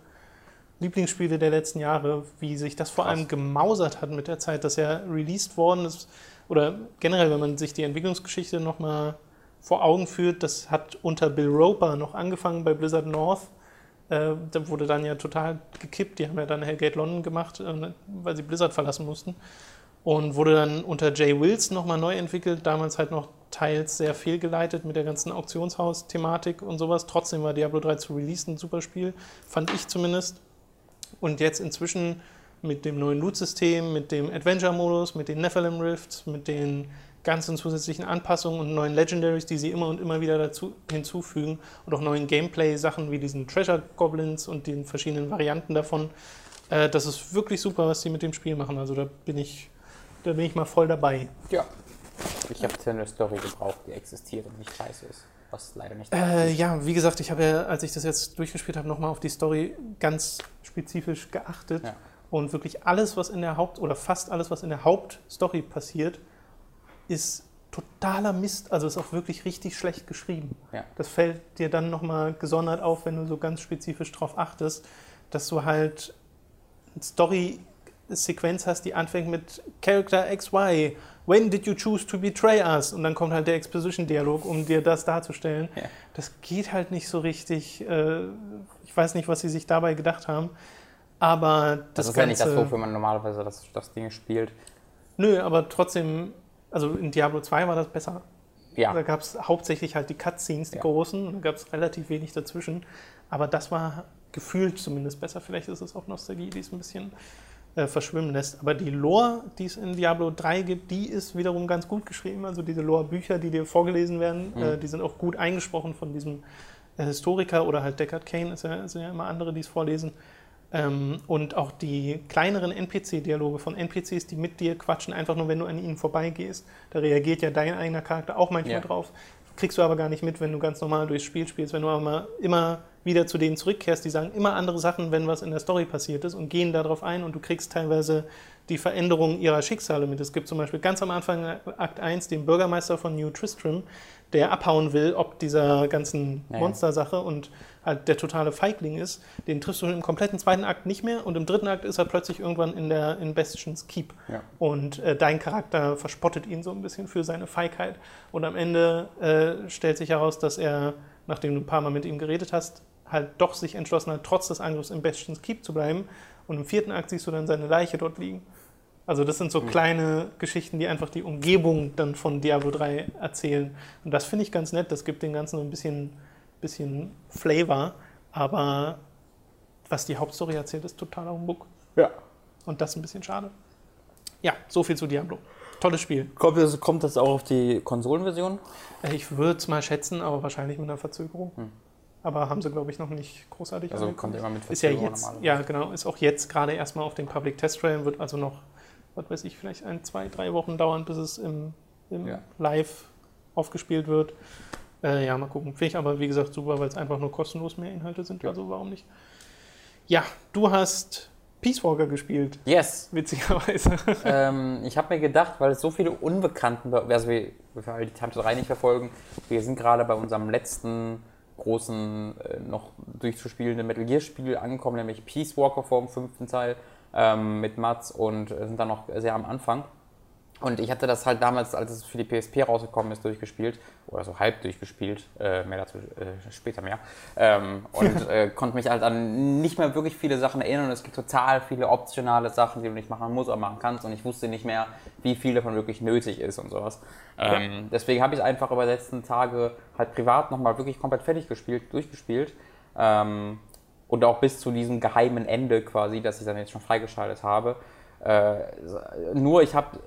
Lieblingsspiele der letzten Jahre, wie sich das vor Krass. allem gemausert hat mit der Zeit, dass er released worden ist. Oder generell, wenn man sich die Entwicklungsgeschichte nochmal vor Augen führt, das hat unter Bill Roper noch angefangen bei Blizzard North. Äh, da wurde dann ja total gekippt. Die haben ja dann Hellgate London gemacht, äh, weil sie Blizzard verlassen mussten. Und wurde dann unter Jay Wilson nochmal neu entwickelt. Damals halt noch teils sehr fehlgeleitet mit der ganzen Auktionshaus-Thematik und sowas. Trotzdem war Diablo 3 zu release ein super Spiel, fand ich zumindest. Und jetzt inzwischen mit dem neuen Loot-System, mit dem Adventure-Modus, mit den Nephilim Rifts, mit den ganzen zusätzlichen Anpassungen und neuen Legendaries, die sie immer und immer wieder dazu hinzufügen und auch neuen Gameplay-Sachen wie diesen Treasure Goblins und den verschiedenen Varianten davon. Äh, das ist wirklich super, was sie mit dem Spiel machen. Also da bin ich, da bin ich mal voll dabei. Ja. Ich habe eine Story gebraucht, die existiert und nicht scheiße ist. Was leider nicht Äh, ja, wie gesagt, ich habe ja, als ich das jetzt durchgespielt habe, nochmal auf die Story ganz spezifisch geachtet. Ja. Und wirklich alles, was in der Haupt- oder fast alles, was in der Hauptstory passiert, ist totaler Mist. Also ist auch wirklich richtig schlecht geschrieben. Ja. Das fällt dir dann nochmal gesondert auf, wenn du so ganz spezifisch drauf achtest, dass du halt eine Story-Sequenz hast, die anfängt mit Character XY. When did you choose to betray us? Und dann kommt halt der Exposition-Dialog, um dir das darzustellen. Ja. Das geht halt nicht so richtig. Äh, ich weiß nicht, was sie sich dabei gedacht haben. Aber das, Das, ist ja nicht das, Ganze- wofür man normalerweise das, das Ding spielt. Nö, aber trotzdem, also in Diablo 2 war das besser. Ja. Da gab es hauptsächlich halt die Cutscenes, die Ja. großen, und da gab es relativ wenig dazwischen. Aber das war gefühlt zumindest besser. Vielleicht ist es auch Nostalgie, die es ein bisschen äh, verschwimmen lässt. Aber die Lore, die es in Diablo 3 gibt, die ist wiederum ganz gut geschrieben. Also diese Lore-Bücher, die dir vorgelesen werden, Mhm. äh, die sind auch gut eingesprochen von diesem äh, Historiker oder halt Deckard Kane, ist ja, sind ja immer andere, die es vorlesen. Ähm, und auch die kleineren NPC-Dialoge von NPCs, die mit dir quatschen, einfach nur, wenn du an ihnen vorbeigehst. Da reagiert ja dein eigener Charakter auch manchmal Ja. drauf. Kriegst du aber gar nicht mit, wenn du ganz normal durchs Spiel spielst. Wenn du aber mal immer wieder zu denen zurückkehrst, die sagen immer andere Sachen, wenn was in der Story passiert ist und gehen darauf ein und du kriegst teilweise die Veränderung ihrer Schicksale mit. Es gibt zum Beispiel ganz am Anfang Akt 1 den Bürgermeister von New Tristram, der abhauen will, ob dieser ganzen Ja. Monstersache und der totale Feigling ist. Den triffst du im kompletten zweiten Akt nicht mehr und im dritten Akt ist er plötzlich irgendwann in der in Bastion's Keep. Ja. Und äh, dein Charakter verspottet ihn so ein bisschen für seine Feigheit. Und am Ende äh, stellt sich heraus, dass er, nachdem du ein paar Mal mit ihm geredet hast, halt doch sich entschlossen hat, trotz des Angriffs im Bastion's Keep zu bleiben. Und im vierten Akt siehst du dann seine Leiche dort liegen. Also das sind so kleine Geschichten, die einfach die Umgebung dann von Diablo 3 erzählen. Und das finde ich ganz nett. Das gibt dem Ganzen so ein bisschen, bisschen Flavor. Aber was die Hauptstory erzählt, ist totaler Humbug. ja. Und das ist ein bisschen schade. Ja, so viel zu Diablo. Tolles Spiel. Kommt das, kommt das auch auf die Konsolenversion? Äh, Ich würde es mal schätzen, aber wahrscheinlich mit einer Verzögerung. Aber haben sie, glaube ich, noch nicht großartig Hm. Also angekündigt. kommt immer mit Ist ja Verzögerung jetzt, ja genau, ist auch jetzt gerade erstmal auf dem Public Test Trail, wird also noch, was weiß ich, vielleicht ein, zwei, drei Wochen dauern, bis es im, im Ja. Live aufgespielt wird. Äh, ja, mal gucken. Finde ich aber, wie gesagt, super, weil es einfach nur kostenlos mehr Inhalte sind. Ja. Also warum nicht? Ja, du hast Peace Walker gespielt, Yes. witzigerweise. ähm, ich habe mir gedacht, weil es so viele Unbekannten, also wir, für alle, die Time 3 nicht verfolgen, wir sind gerade bei unserem letzten großen, äh, noch durchzuspielenden Metal Gear Spiel angekommen, nämlich Peace Walker vor dem fünften Teil ähm, mit Mats und äh, sind dann noch sehr am Anfang. Und ich hatte das halt damals, als es für die PSP rausgekommen ist, durchgespielt. Oder so halb durchgespielt. Äh, mehr dazu äh, später mehr. Ähm, und äh, konnte mich halt an nicht mehr wirklich viele Sachen erinnern. Es gibt total viele optionale Sachen, die du nicht machen musst, aber machen kannst. Und ich wusste nicht mehr, wie viel davon wirklich nötig ist und sowas. Ähm, deswegen habe ich es einfach über die letzten Tage halt privat nochmal wirklich komplett fertig gespielt, durchgespielt. Ähm, und auch bis zu diesem geheimen Ende quasi, das ich dann jetzt schon freigeschaltet habe. Äh, nur ich habe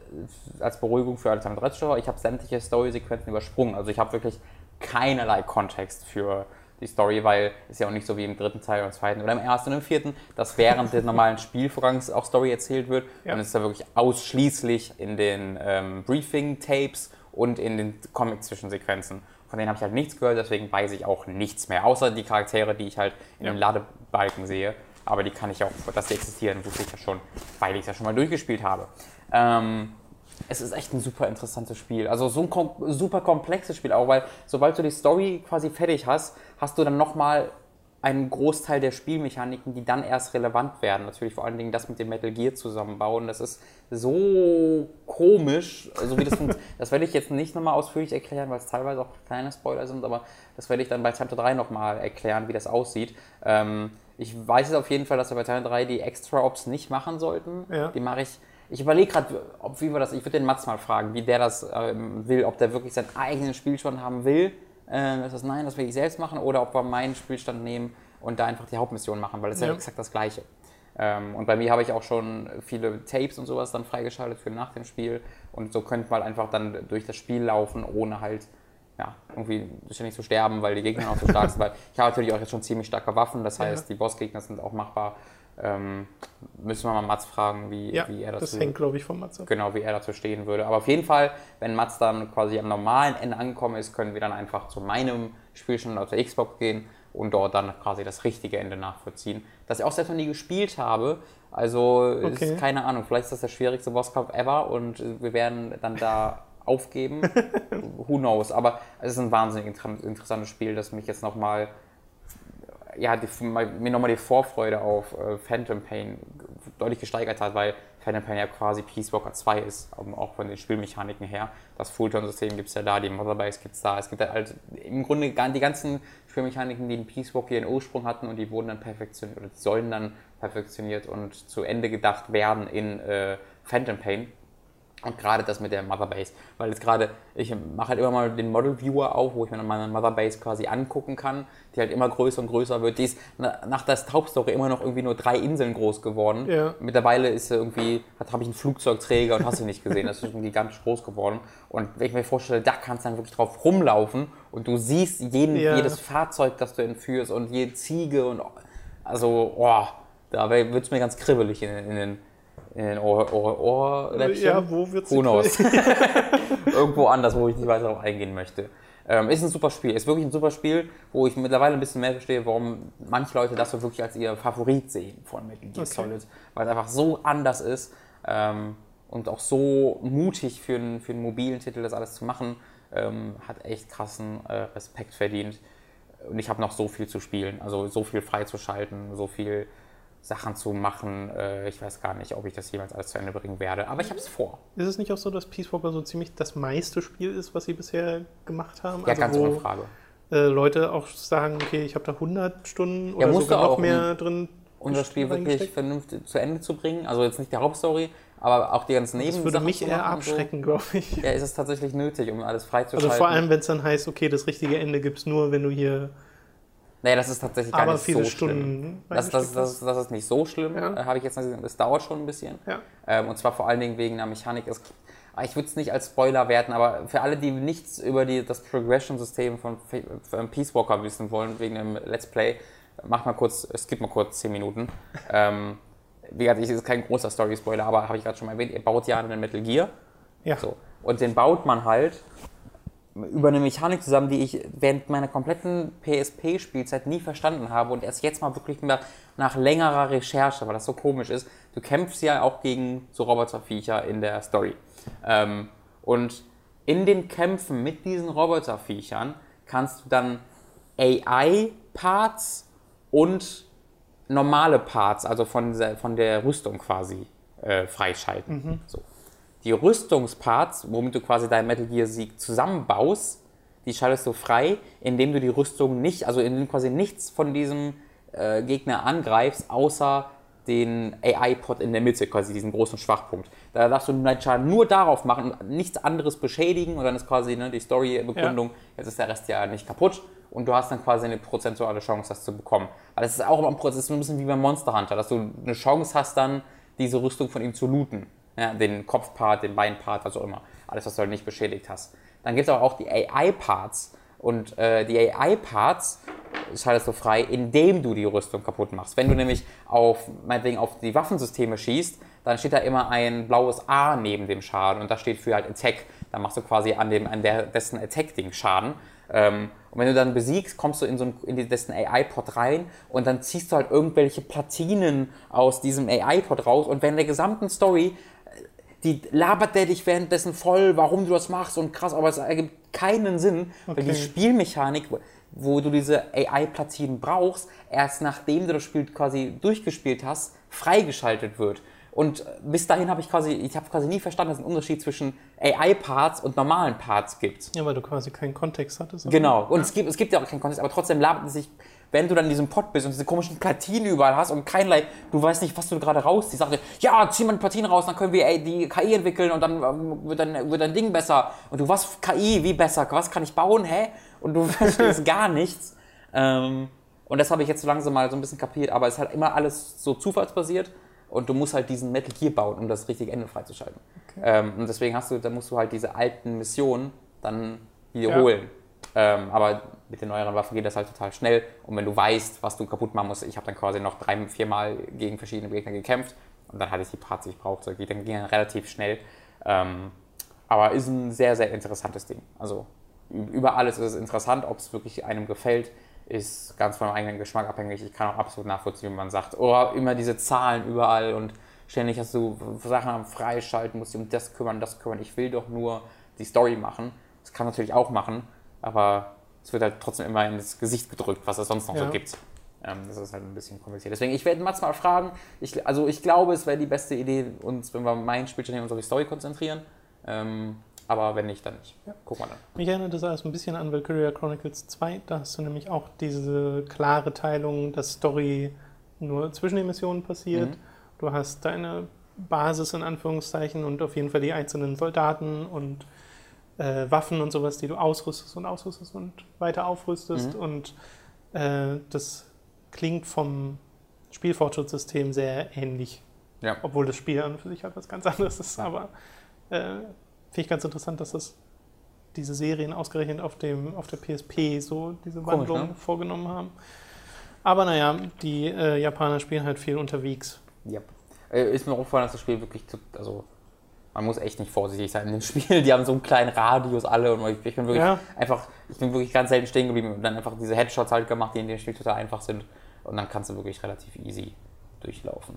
als Beruhigung für 3 Zuschauer, ich habe sämtliche Story-Sequenzen übersprungen. Also ich habe wirklich keinerlei Kontext für die Story, weil es ja auch nicht so wie im dritten Teil oder im zweiten oder im ersten und im vierten, dass während des normalen Spielvorgangs auch Story erzählt wird. Ja. Und es ist ja wirklich ausschließlich in den ähm, Briefing-Tapes und in den Comic-Zwischensequenzen. Von denen habe ich halt nichts gehört, deswegen weiß ich auch nichts mehr. Außer die Charaktere, die ich halt in Ja. den Ladebalken sehe. Aber die kann ich auch, dass die existieren, wusste ich ja schon, weil ich es ja schon mal durchgespielt habe. Ähm, es ist echt ein super interessantes Spiel. Also so ein kom super komplexes Spiel auch, weil sobald du die Story quasi fertig hast, hast du dann nochmal einen Großteil der Spielmechaniken, die dann erst relevant werden. Natürlich vor allen Dingen das mit dem Metal Gear zusammenbauen. Das ist so komisch, also wie das. Das werde ich jetzt nicht nochmal ausführlich erklären, weil es teilweise auch kleine Spoiler sind, aber das werde ich dann bei Chapter 3 nochmal erklären, wie das aussieht. Ähm, ich weiß jetzt auf jeden Fall, dass wir bei Teil 3 die Extra-Ops nicht machen sollten. Ja. Die mache ich. Ich überlege gerade, ob wie wir das. Ich würde den Mats mal fragen, wie der das ähm, will, ob der wirklich seinen eigenen Spielstand haben will. Ähm, ist das nein, das will ich selbst machen, oder ob wir meinen Spielstand nehmen und da einfach die Hauptmission machen, weil es ist ja. Ja. exakt das Gleiche. Ähm, und bei mir habe ich auch schon viele Tapes und sowas dann freigeschaltet für nach dem Spiel. Und so könnte man einfach dann durch das Spiel laufen, ohne halt ja, irgendwie ständig zu sterben, weil die Gegner auch so stark sind. Weil ich habe natürlich auch jetzt schon ziemlich starke Waffen, das Ja. heißt, die Bossgegner sind auch machbar. Ähm, müssen wir mal Mats fragen, wie, Ja, wie er das, das hängt, glaube ich, vom Matze ab. genau, wie er dazu stehen würde. Aber auf jeden Fall, wenn Mats dann quasi am normalen Ende angekommen ist, können wir dann einfach zu meinem Spielstand auf der Xbox gehen und dort dann quasi das richtige Ende nachvollziehen. Das ich auch selbst noch nie gespielt habe. Also Okay. ist keine Ahnung, vielleicht ist das der schwierigste Bosskampf ever und wir werden dann da aufgeben. Who knows? Aber es ist ein wahnsinnig inter- interessantes Spiel, das mich jetzt nochmal ja, die, mir nochmal die Vorfreude auf äh, Phantom Pain deutlich gesteigert hat, weil Phantom Pain ja quasi Peace Walker 2 ist, um, auch von den Spielmechaniken her. Das Fullturn-System gibt es ja da, die Motherbase gibt es da. Es gibt ja halt im Grunde die ganzen Spielmechaniken, die in Peace Walker ihren Ursprung hatten und die wurden dann perfektioniert oder die sollen dann perfektioniert und zu Ende gedacht werden in äh, Phantom Pain. Und gerade das mit der Motherbase, weil jetzt gerade, ich mache halt immer mal den Model Viewer auf, wo ich mir dann meine Motherbase quasi angucken kann, die halt immer größer und größer wird. Die ist na- nach der Hauptstory immer noch irgendwie nur drei Inseln groß geworden. Ja. Mittlerweile ist sie irgendwie, habe ich einen Flugzeugträger und hast du nicht gesehen, das ist schon gigantisch groß geworden. Und wenn ich mir vorstelle, da kannst du dann wirklich drauf rumlaufen und du siehst jeden, Ja. jedes Fahrzeug, das du entführst und jede Ziege und also, oh, da wird es mir ganz kribbelig in, in den in den Ohr, Ohr, Ohrläppchen. Ja, wo wird's Who knows? Irgendwo anders, wo ich nicht weiter darauf eingehen möchte. Ähm, ist ein super Spiel. Ist wirklich ein super Spiel, wo ich mittlerweile ein bisschen mehr verstehe, warum manche Leute das so wirklich als ihr Favorit sehen von Metal Gear Okay. Solid. Weil es einfach so anders ist ähm, und auch so mutig für einen, für einen mobilen Titel das alles zu machen, ähm, hat echt krassen äh, Respekt verdient. Und ich habe noch so viel zu spielen, also so viel freizuschalten, so viel Sachen zu machen. Äh, ich weiß gar nicht, ob ich das jemals alles zu Ende bringen werde, aber ich habe es vor. Ist es nicht auch so, dass Peace Walker so ziemlich das meiste Spiel ist, was sie bisher gemacht haben? Ja, ganz also, ohne wo Frage. äh, Leute auch sagen, okay, ich habe da 100 Stunden oder musst sogar du noch auch, mehr drin. Um das Spiel wirklich vernünftig zu Ende zu bringen, also jetzt nicht die Hauptstory, aber auch die ganzen Das Nebensachen würde mich eher abschrecken, glaube ich. So. Ja, ist es tatsächlich nötig, um alles Also freizuschalten. vor allem, wenn es dann heißt, okay, das richtige Ende gibt es nur, wenn du hier Nee, das ist tatsächlich gar aber nicht viele so schlimm. Stunden Das, das, reingesteckt das, das ist nicht so schlimm, Ja. äh, habe ich jetzt nicht gesehen. Das dauert schon ein bisschen. Ja. Ähm, und zwar vor allen Dingen wegen der Mechanik. Es, ich würde es nicht als Spoiler werten, aber für alle, die nichts über die, das Progression-System von, von Peace Walker wissen wollen, wegen dem Let's Play, mach mal kurz, skip mal kurz 10 Minuten. ähm, wie gesagt, es ist kein großer Story-Spoiler, aber habe ich gerade schon mal erwähnt, ihr baut ja einen Metal Gear. Ja. So. Und den baut man halt über eine Mechanik zusammen, die ich während meiner kompletten PSP-Spielzeit nie verstanden habe und erst jetzt mal wirklich nach, nach längerer Recherche, weil das so komisch ist. Du kämpfst ja auch gegen so Roboterviecher in der Story. Ähm, und in den Kämpfen mit diesen Roboterviechern kannst du dann AI-Parts und normale Parts, also von, der- von der Rüstung quasi, äh, freischalten. So. Die Rüstungsparts, womit du quasi deinen Metal Gear Sieg zusammenbaust, die schaltest du frei, indem du die Rüstung nicht, also indem du quasi nichts von diesem äh, Gegner angreifst, außer den AI-Pod in der Mitte, quasi diesen großen Schwachpunkt. Da darfst du deinen Schaden nur darauf machen und nichts anderes beschädigen und dann ist quasi ne, die Story-Begründung, jetzt ist der Rest ja nicht kaputt und du hast dann quasi eine prozentuale Chance, das zu bekommen. Weil das ist auch immer ein Prozess, ein bisschen wie beim Monster Hunter, dass du eine Chance hast, dann diese Rüstung von ihm zu looten. Ja, den Kopfpart, den Beinpart, was auch immer. Alles, was du halt nicht beschädigt hast. Dann gibt es aber auch die AI-Parts. Und äh, die AI-Parts schaltest du frei, indem du die Rüstung kaputt machst. Wenn du nämlich auf, meinetwegen auf die Waffensysteme schießt, dann steht da immer ein blaues A neben dem Schaden und das steht für halt Attack. Dann machst du quasi an, dem, an der, dessen Attack-Ding Schaden. Ähm, und wenn du dann besiegst, kommst du in, so ein, in dessen AI-Pod rein und dann ziehst du halt irgendwelche Platinen aus diesem AI-Pod raus und während der gesamten Story die labert der dich währenddessen voll, warum du das machst und krass, aber es ergibt keinen Sinn, weil die Okay. Spielmechanik, wo- du diese AI-Platinen brauchst, erst nachdem du das Spiel quasi durchgespielt hast, freigeschaltet wird. Und bis dahin habe ich quasi, ich habe quasi nie verstanden, dass es einen Unterschied zwischen AI-Parts und normalen Parts gibt. Ja, weil du quasi keinen Kontext hattest. Genau. Und es, gibt, es gibt ja auch keinen Kontext, aber trotzdem labert es sich, wenn du dann in diesem Pot bist und diese komischen Platinen überall hast und keinerlei, du weißt nicht, was du gerade rausziehst. Sagst du, ja, zieh mal die Platinen raus, dann können wir ey, die KI entwickeln und dann ähm, wird dein, wird dein Ding besser. Und du, was KI, wie besser? Was kann ich bauen? Hä? Und du verstehst gar nichts. Ähm, und das habe ich jetzt so langsam mal so ein bisschen kapiert, aber es ist halt immer alles so zufallsbasiert und du musst halt diesen Metal Gear bauen, um das richtige Ende freizuschalten. Ähm, und deswegen hast du, dann musst du halt diese alten Missionen dann wiederholen. Ähm, aber mit den neueren Waffen geht das halt total schnell. Und wenn du weißt, was du kaputt machen musst, ich habe dann quasi noch drei, viermal gegen verschiedene Gegner gekämpft und dann hatte ich die Parts, die ich brauchte. Geht dann ging dann relativ schnell. Ähm, aber ist ein sehr, sehr interessantes Ding. Also über alles ist es interessant, ob es wirklich einem gefällt, ist ganz von meinem eigenen Geschmack abhängig. Ich kann auch absolut nachvollziehen, wenn man sagt, oh, immer diese Zahlen überall und ständig hast du Sachen am Freischalten, musst dich um das kümmern, das kümmern. Ich will doch nur die Story machen. Das kann man natürlich auch machen, aber es wird halt trotzdem immer ins Gesicht gedrückt, was es sonst noch so Ja. gibt. Ähm, das ist halt ein bisschen kompliziert. Deswegen, ich werde Mats mal fragen. Ich, also ich glaube, es wäre die beste Idee, uns, wenn wir mein Spielchen nehmen, uns auf die Story konzentrieren. Ähm, aber wenn nicht, dann nicht. Gucken wir dann. Mich erinnert das alles ein bisschen an Valkyria Chronicles 2. Da hast du nämlich auch diese klare Teilung, dass Story nur zwischen den Missionen passiert. Mhm. Du hast deine Basis in Anführungszeichen und auf jeden Fall die einzelnen Soldaten und äh, Waffen und sowas, die du ausrüstest und ausrüstest und weiter aufrüstest. Mhm. Und äh, das klingt vom Spielfortschrittssystem sehr ähnlich. Ja. Obwohl das Spiel an für sich halt was ganz anderes ist. Ja. Aber äh, finde ich ganz interessant, dass das diese Serien ausgerechnet auf, dem, auf der PSP so diese Komisch, Wandlung ne? vorgenommen haben. Aber naja, die äh, Japaner spielen halt viel unterwegs. Yep. Äh, Ist mir auch aufgefallen, dass das Spiel wirklich, zu, also man muss echt nicht vorsichtig sein in dem Spiel. Die haben so einen kleinen Radius alle und ich, ich bin wirklich Ja. einfach, ich bin wirklich ganz selten stehen geblieben und dann einfach diese Headshots halt gemacht, die in dem Spiel total einfach sind und dann kannst du wirklich relativ easy durchlaufen.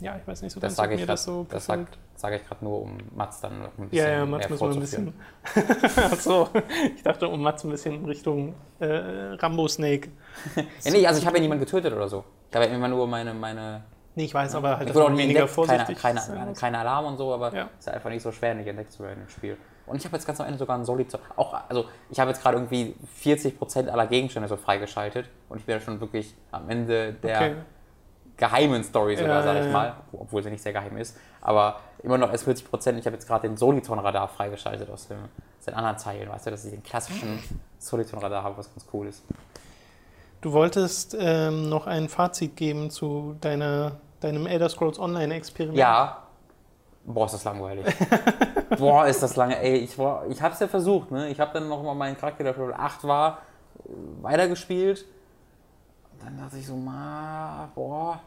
Ja, ich weiß nicht so Das ganz, sage ob ich mir gerade das so das sag, gefällt. sag ich grad nur, um Mats dann noch ein bisschen Ja, ja, Mats müssen wir ein bisschen. Achso, ich dachte, um Mats ein bisschen in Richtung äh, Rambo Snake. Ja, nee, also ich habe ja niemanden getötet oder so. Ich habe ja immer nur meine, meine Nee, ich weiß, aber halt, ich dass wurde auch weniger entdeckt, keine, vorsichtig keine, muss. keine Alarm und so, aber Ja. es ist einfach nicht so schwer, nicht entdeckt zu werden im Spiel. Und ich habe jetzt ganz am Ende sogar einen Solitaire, auch, also ich habe jetzt gerade irgendwie 40% aller Gegenstände so freigeschaltet und ich bin ja schon wirklich am Ende der Okay. geheimen Story sogar, Ja, sag ich ja, mal, obwohl sie nicht sehr geheim ist, aber immer noch erst 40%. Ich habe jetzt gerade den Soliton-Radar freigeschaltet aus, dem, aus den anderen Teilen, weißt du, dass ich den klassischen Soliton-Radar habe, was ganz cool ist. Du wolltest ähm, noch ein Fazit geben zu deiner, deinem Elder Scrolls Online-Experiment. Ja. Boah, ist das langweilig. Boah, ist das lange. Ey, ich, war, ich hab's ja versucht, ne? Ich habe dann noch mal meinen Charakter, der Level 8 war, weitergespielt. Und dann dachte ich so, ma, boah.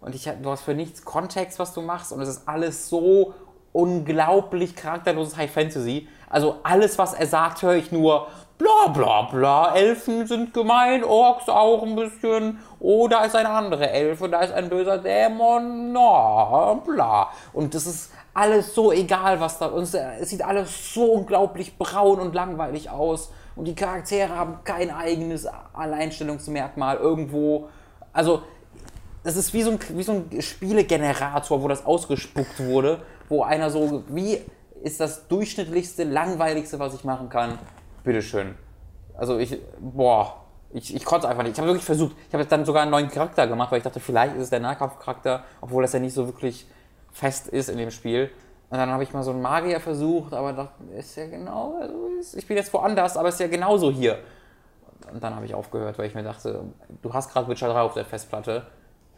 Und ich, hab- du hast für nichts Kontext, was du machst. Und es ist alles so unglaublich charakterloses High Fantasy. Also alles, was er sagt, höre ich nur bla bla bla. Elfen sind gemein, Orks auch ein bisschen. Oh, da ist eine andere Elfe, da ist ein böser Dämon, na, bla. Und das ist alles so egal, was da. Und es, es sieht alles so unglaublich braun und langweilig aus. Und die Charaktere haben kein eigenes Alleinstellungsmerkmal irgendwo. Also, das ist wie so ein, wie so ein Spielegenerator, wo das ausgespuckt wurde, wo einer so, wie ist das durchschnittlichste, langweiligste, was ich machen kann? Bitteschön. Also ich, boah, ich, ich konnte es einfach nicht. Ich habe wirklich versucht. Ich habe dann sogar einen neuen Charakter gemacht, weil ich dachte, vielleicht ist es der Nahkampfcharakter, obwohl das ja nicht so wirklich fest ist in dem Spiel. Und dann habe ich mal so einen Magier versucht, aber dachte, ist ja genau, also ich bin jetzt woanders, aber ist ja genauso hier. Und dann habe ich aufgehört, weil ich mir dachte, du hast gerade Witcher 3 auf der Festplatte,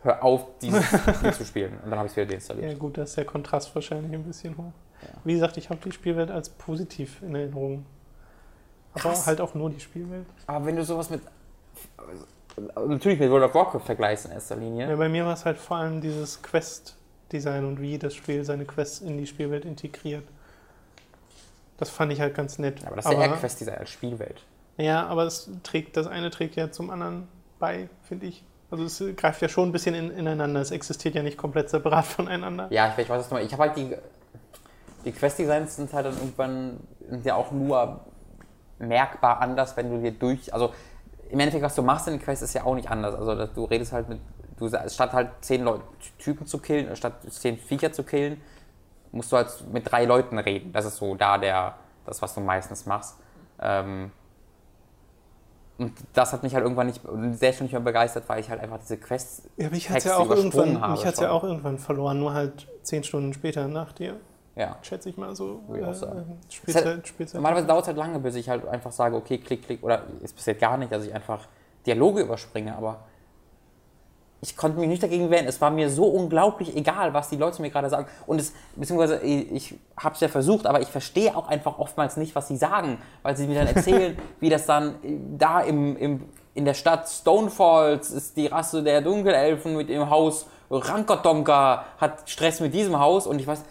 hör auf, dieses Spiel zu spielen. Und dann habe ich es wieder deinstalliert. Ja gut, da ist der Kontrast wahrscheinlich ein bisschen hoch. Ja. Wie gesagt, ich habe die Spielwelt als positiv in Erinnerung. Aber Krass. halt auch nur die Spielwelt. Aber wenn du sowas mit. Natürlich mit World of Warcraft vergleichst in erster Linie. Ja, bei mir war es halt vor allem dieses Quest-Design und wie das Spiel seine Quests in die Spielwelt integriert. Das fand ich halt ganz nett. Aber das ist ja eher Quest-Design als Spielwelt. Ja, aber das, trägt, das eine trägt ja zum anderen bei, finde ich. Also es greift ja schon ein bisschen in, ineinander. Es existiert ja nicht komplett separat voneinander. Ja, ich, weiß, du meinst. Ich habe halt die, die Quest-Designs sind halt dann irgendwann ja auch nur merkbar anders, wenn du dir durch, also im Endeffekt, was du machst in den Quest ist ja auch nicht anders. Also du redest halt mit, du statt halt zehn Leute, Typen zu killen, statt zehn Viecher zu killen, musst du halt mit drei Leuten reden. Das ist so da der, das, was du meistens machst. Ähm, und das hat mich halt irgendwann nicht, sehr schön nicht mehr begeistert, weil ich halt einfach diese Quests. Ja, mich hat es ja auch irgendwann, mich hat's ja auch irgendwann verloren, nur halt zehn Stunden später nach dir. Ja. Schätze ich mal so. Äh, Spielzeit, halt, Spielzeit. Normalerweise dauert es halt lange, bis ich halt einfach sage, okay, klick, klick. Oder es passiert gar nicht, dass ich einfach Dialoge überspringe, aber ich konnte mich nicht dagegen wehren. Es war mir so unglaublich egal, was die Leute mir gerade sagen. Und es, beziehungsweise ich habe es ja versucht, aber ich verstehe auch einfach oftmals nicht, was sie sagen, weil sie mir dann erzählen, wie das dann da im, im, in der Stadt Stonefalls ist die Rasse der Dunkelelfen mit dem Haus Rankotonka hat Stress mit diesem Haus und ich weiß,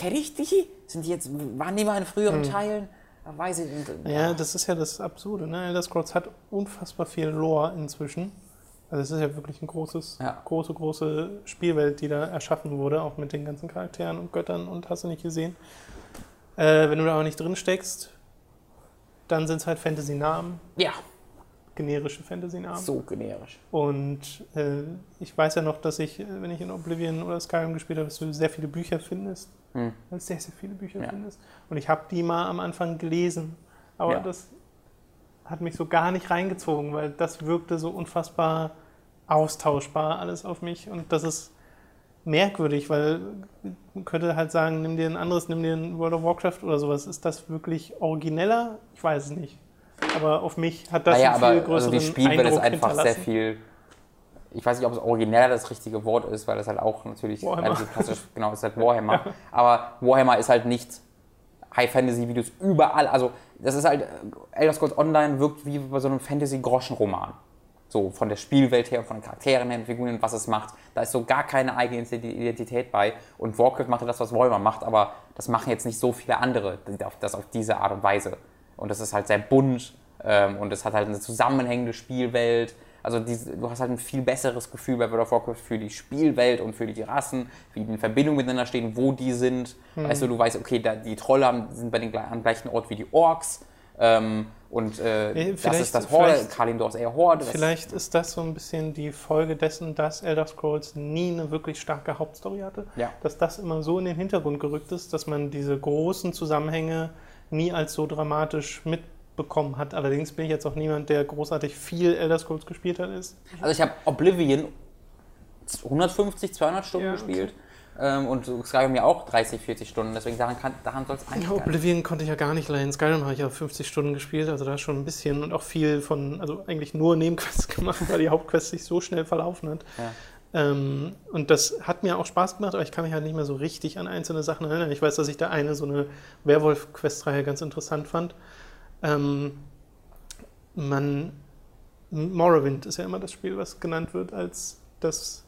kenne ich die? Sind die jetzt, waren die mal in früheren hm. Teilen? Weiß ich nicht. Ja, das ist ja das Absurde. Ne? Elder Scrolls hat unfassbar viel Lore inzwischen. Also es ist ja wirklich eine großes, ja. große, große Spielwelt, die da erschaffen wurde, auch mit den ganzen Charakteren und Göttern und hast du nicht gesehen. Äh, wenn du da aber nicht drin steckst, dann sind es halt Fantasy-Namen. Ja generische Fantasy-Namen. So generisch. Und äh, ich weiß ja noch, dass ich, äh, wenn ich in Oblivion oder Skyrim gespielt habe, dass du sehr viele Bücher findest. Hm. Sehr, sehr viele Bücher ja. findest. Und ich habe die mal am Anfang gelesen. Aber ja. das hat mich so gar nicht reingezogen, weil das wirkte so unfassbar austauschbar alles auf mich. Und das ist merkwürdig, weil man könnte halt sagen, nimm dir ein anderes, nimm dir ein World of Warcraft oder sowas. Ist das wirklich origineller? Ich weiß es nicht aber auf mich hat das naja, einen viel aber, größeren also die Spielwelt ist einfach sehr viel. Ich weiß nicht, ob es originell das richtige Wort ist, weil das halt auch natürlich relativ klassisch, genau, ist halt Warhammer. ja. Aber Warhammer ist halt nicht High Fantasy, es überall, also das ist halt, Elder Scrolls Online wirkt wie bei so einem Fantasy-Groschen-Roman. So von der Spielwelt her, von den Charakteren her, Figuren, was es macht. Da ist so gar keine eigene Identität bei. Und Warcraft macht das, was Warhammer macht, aber das machen jetzt nicht so viele andere, das auf diese Art und Weise. Und das ist halt sehr bunt ähm, und es hat halt eine zusammenhängende Spielwelt. Also die, du hast halt ein viel besseres Gefühl bei World of Warcraft für die Spielwelt und für die Rassen, wie die in Verbindung miteinander stehen, wo die sind. Mhm. Weißt du, du weißt, okay, da, die Trolle haben, sind bei den, am gleichen Ort wie die Orks. Ähm, und äh, das ist das Horde, Kalimdor ist eher Horde. Vielleicht ist das so ein bisschen die Folge dessen, dass Elder Scrolls nie eine wirklich starke Hauptstory hatte. Ja. Dass das immer so in den Hintergrund gerückt ist, dass man diese großen Zusammenhänge nie als so dramatisch mitbekommen hat. Allerdings bin ich jetzt auch niemand, der großartig viel Elder Scrolls gespielt hat. Ist. Also ich habe Oblivion 150, 200 Stunden ja, gespielt. Ähm, und Skyrim ja auch 30, 40 Stunden, deswegen daran, daran soll es eigentlich. Ja, Oblivion konnte ich ja gar nicht leihen. Skyrim habe ich ja 50 Stunden gespielt, also da schon ein bisschen und auch viel von, also eigentlich nur Nebenquests gemacht, weil die Hauptquest sich so schnell verlaufen hat. Ja. Ähm, und das hat mir auch Spaß gemacht, aber ich kann mich halt nicht mehr so richtig an einzelne Sachen erinnern. Ich weiß, dass ich da eine so eine Werwolf-Quest-Reihe ganz interessant fand. Ähm, man, Morrowind ist ja immer das Spiel, was genannt wird als das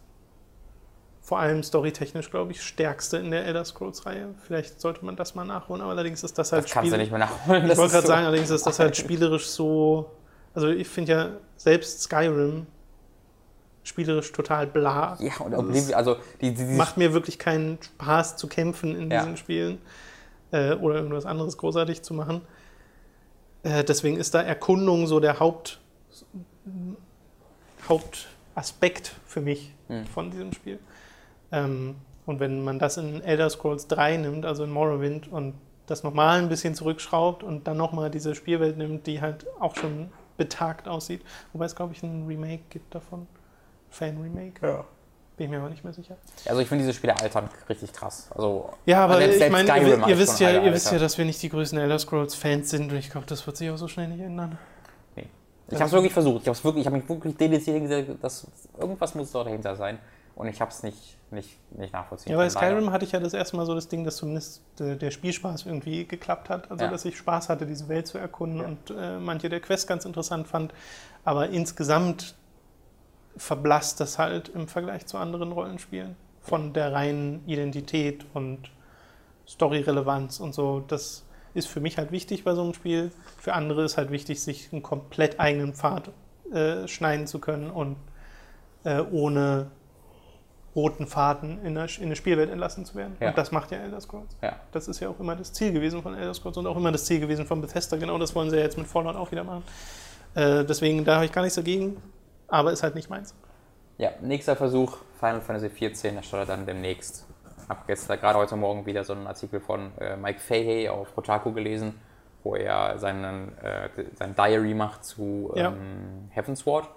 vor allem storytechnisch, glaube ich, stärkste in der Elder Scrolls-Reihe. Vielleicht sollte man das mal nachholen, aber allerdings ist das halt Das kannst du nicht mehr nachholen. Ich wollte gerade so- sagen, allerdings ist das halt spielerisch so. Also ich finde ja selbst Skyrim spielerisch total bla. Ja, und Oblivion, also die, die, die macht mir wirklich keinen Spaß zu kämpfen in Ja. diesen Spielen äh, oder irgendwas anderes großartig zu machen. Äh, deswegen ist da Erkundung so der Haupt, Hauptaspekt für mich Hm. von diesem Spiel. Ähm, und wenn man das in Elder Scrolls 3 nimmt, also in Morrowind, und das nochmal ein bisschen zurückschraubt und dann nochmal diese Spielwelt nimmt, die halt auch schon betagt aussieht. Wobei es, glaube ich, ein Remake gibt davon. Fan-Remake. Bin ich mir aber nicht mehr sicher. also ich finde diese Spiele altern richtig krass. Also Ja, aber selbst- ich meine, Skyrim ihr, ihr, wisst ja, ihr wisst ja, dass wir nicht die größten Elder Scrolls-Fans sind und ich glaube, das wird sich auch so schnell nicht ändern. Nee. Ich habe es wirklich versucht. Ich habe wirklich, ich habe mich wirklich dediziert gesagt, dass irgendwas muss dort dahinter sein. Und ich habe es nicht, nicht, nicht nachvollziehen. Ja, bei können, leider. Skyrim hatte ich ja das erste Mal so das Ding, dass zumindest der, der Spielspaß irgendwie geklappt hat. Also, Ja. dass ich Spaß hatte, diese Welt zu erkunden Ja. und äh, manche der Quests ganz interessant fand. Aber insgesamt verblasst das halt im Vergleich zu anderen Rollenspielen. Von der reinen Identität und Story-Relevanz und so. Das ist für mich halt wichtig bei so einem Spiel. Für andere ist halt wichtig, sich einen komplett eigenen Pfad äh, schneiden zu können und äh, ohne roten Faden in, eine Spielwelt entlassen zu werden. Ja. Und das macht ja Elder Scrolls. Ja. Das ist ja auch immer das Ziel gewesen von Elder Scrolls und auch immer das Ziel gewesen von Bethesda. Genau das wollen sie ja jetzt mit Fallout auch wieder machen. Äh, deswegen, da habe ich gar nichts dagegen, aber ist halt nicht meins. Ja, nächster Versuch, Final Fantasy XIV, das startet dann demnächst. Ich habe gestern gerade heute Morgen wieder so einen Artikel von äh, Mike Fahey auf Kotaku gelesen, wo er seinen, äh, sein Diary macht zu Ja. ähm, Heavensward.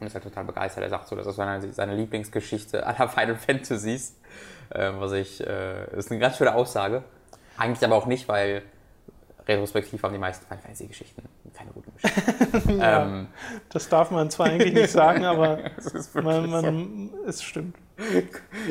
Und ist halt total begeistert. Er sagt so, das ist seine, seine Lieblingsgeschichte aller Final Fantasies. Äh, was ich, äh, ist eine ganz schöne Aussage. Eigentlich aber auch nicht, weil retrospektiv haben die meisten Final Fantasy Geschichten keine guten Geschichten. Ja, ähm, das darf man zwar eigentlich nicht sagen, aber ist wirklich man, so. man, es stimmt.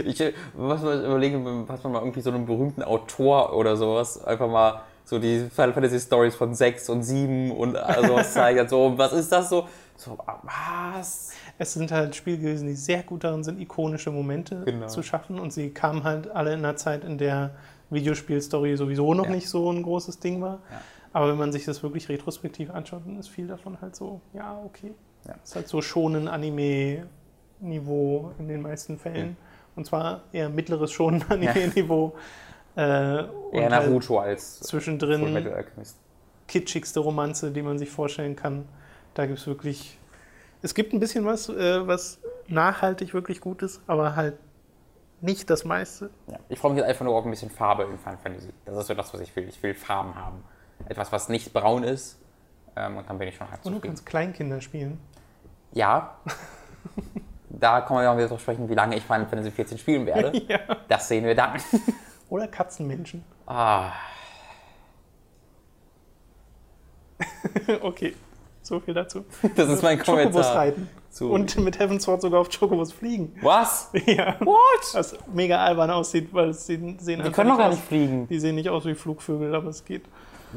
Ich was mal überlegen, was man mal irgendwie so einem berühmten Autor oder sowas einfach mal so die Final Fantasy Stories von 6 und 7 und sowas zeigt. So, was ist das so? So, ah, was? Es sind halt Spiele gewesen, die sehr gut darin sind, ikonische Momente Genau. zu schaffen. Und sie kamen halt alle in einer Zeit, in der Videospielstory sowieso noch Ja. nicht so ein großes Ding war. Ja. Aber wenn man sich das wirklich retrospektiv anschaut, dann ist viel davon halt so, ja, okay. Ja. ist halt so schonen Anime-Niveau in den meisten Fällen. Und zwar eher mittleres schonen Anime-Niveau. Äh, Eher halt Naruto als Full zwischendrin kitschigste Romanze, die man sich vorstellen kann. Da gibt es wirklich. Es gibt ein bisschen was, äh, was nachhaltig wirklich gut ist, aber halt nicht das meiste. Ja. Ich freue mich jetzt einfach nur auf ein bisschen Farbe in Final Fantasy. Das ist so das, was ich will. Ich will Farben haben. Etwas, was nicht braun ist. Ähm, und dann bin ich schon halb Und du zufrieden. kannst Kleinkinder spielen. Ja. da kommen wir auch wieder drauf sprechen, wie lange ich Final Fantasy 14 spielen werde. ja. Das sehen wir dann. Oder Katzenmenschen. Ah. okay, so viel dazu. Das ist mein Kommentar. reiten. Zu- Und mit Heaven's Sword sogar auf Chocobos fliegen. Was? ja. What? Was mega albern aussieht, weil es sehen, sehen Die können doch gar aus- nicht fliegen. Die sehen nicht aus wie Flugvögel, aber es geht.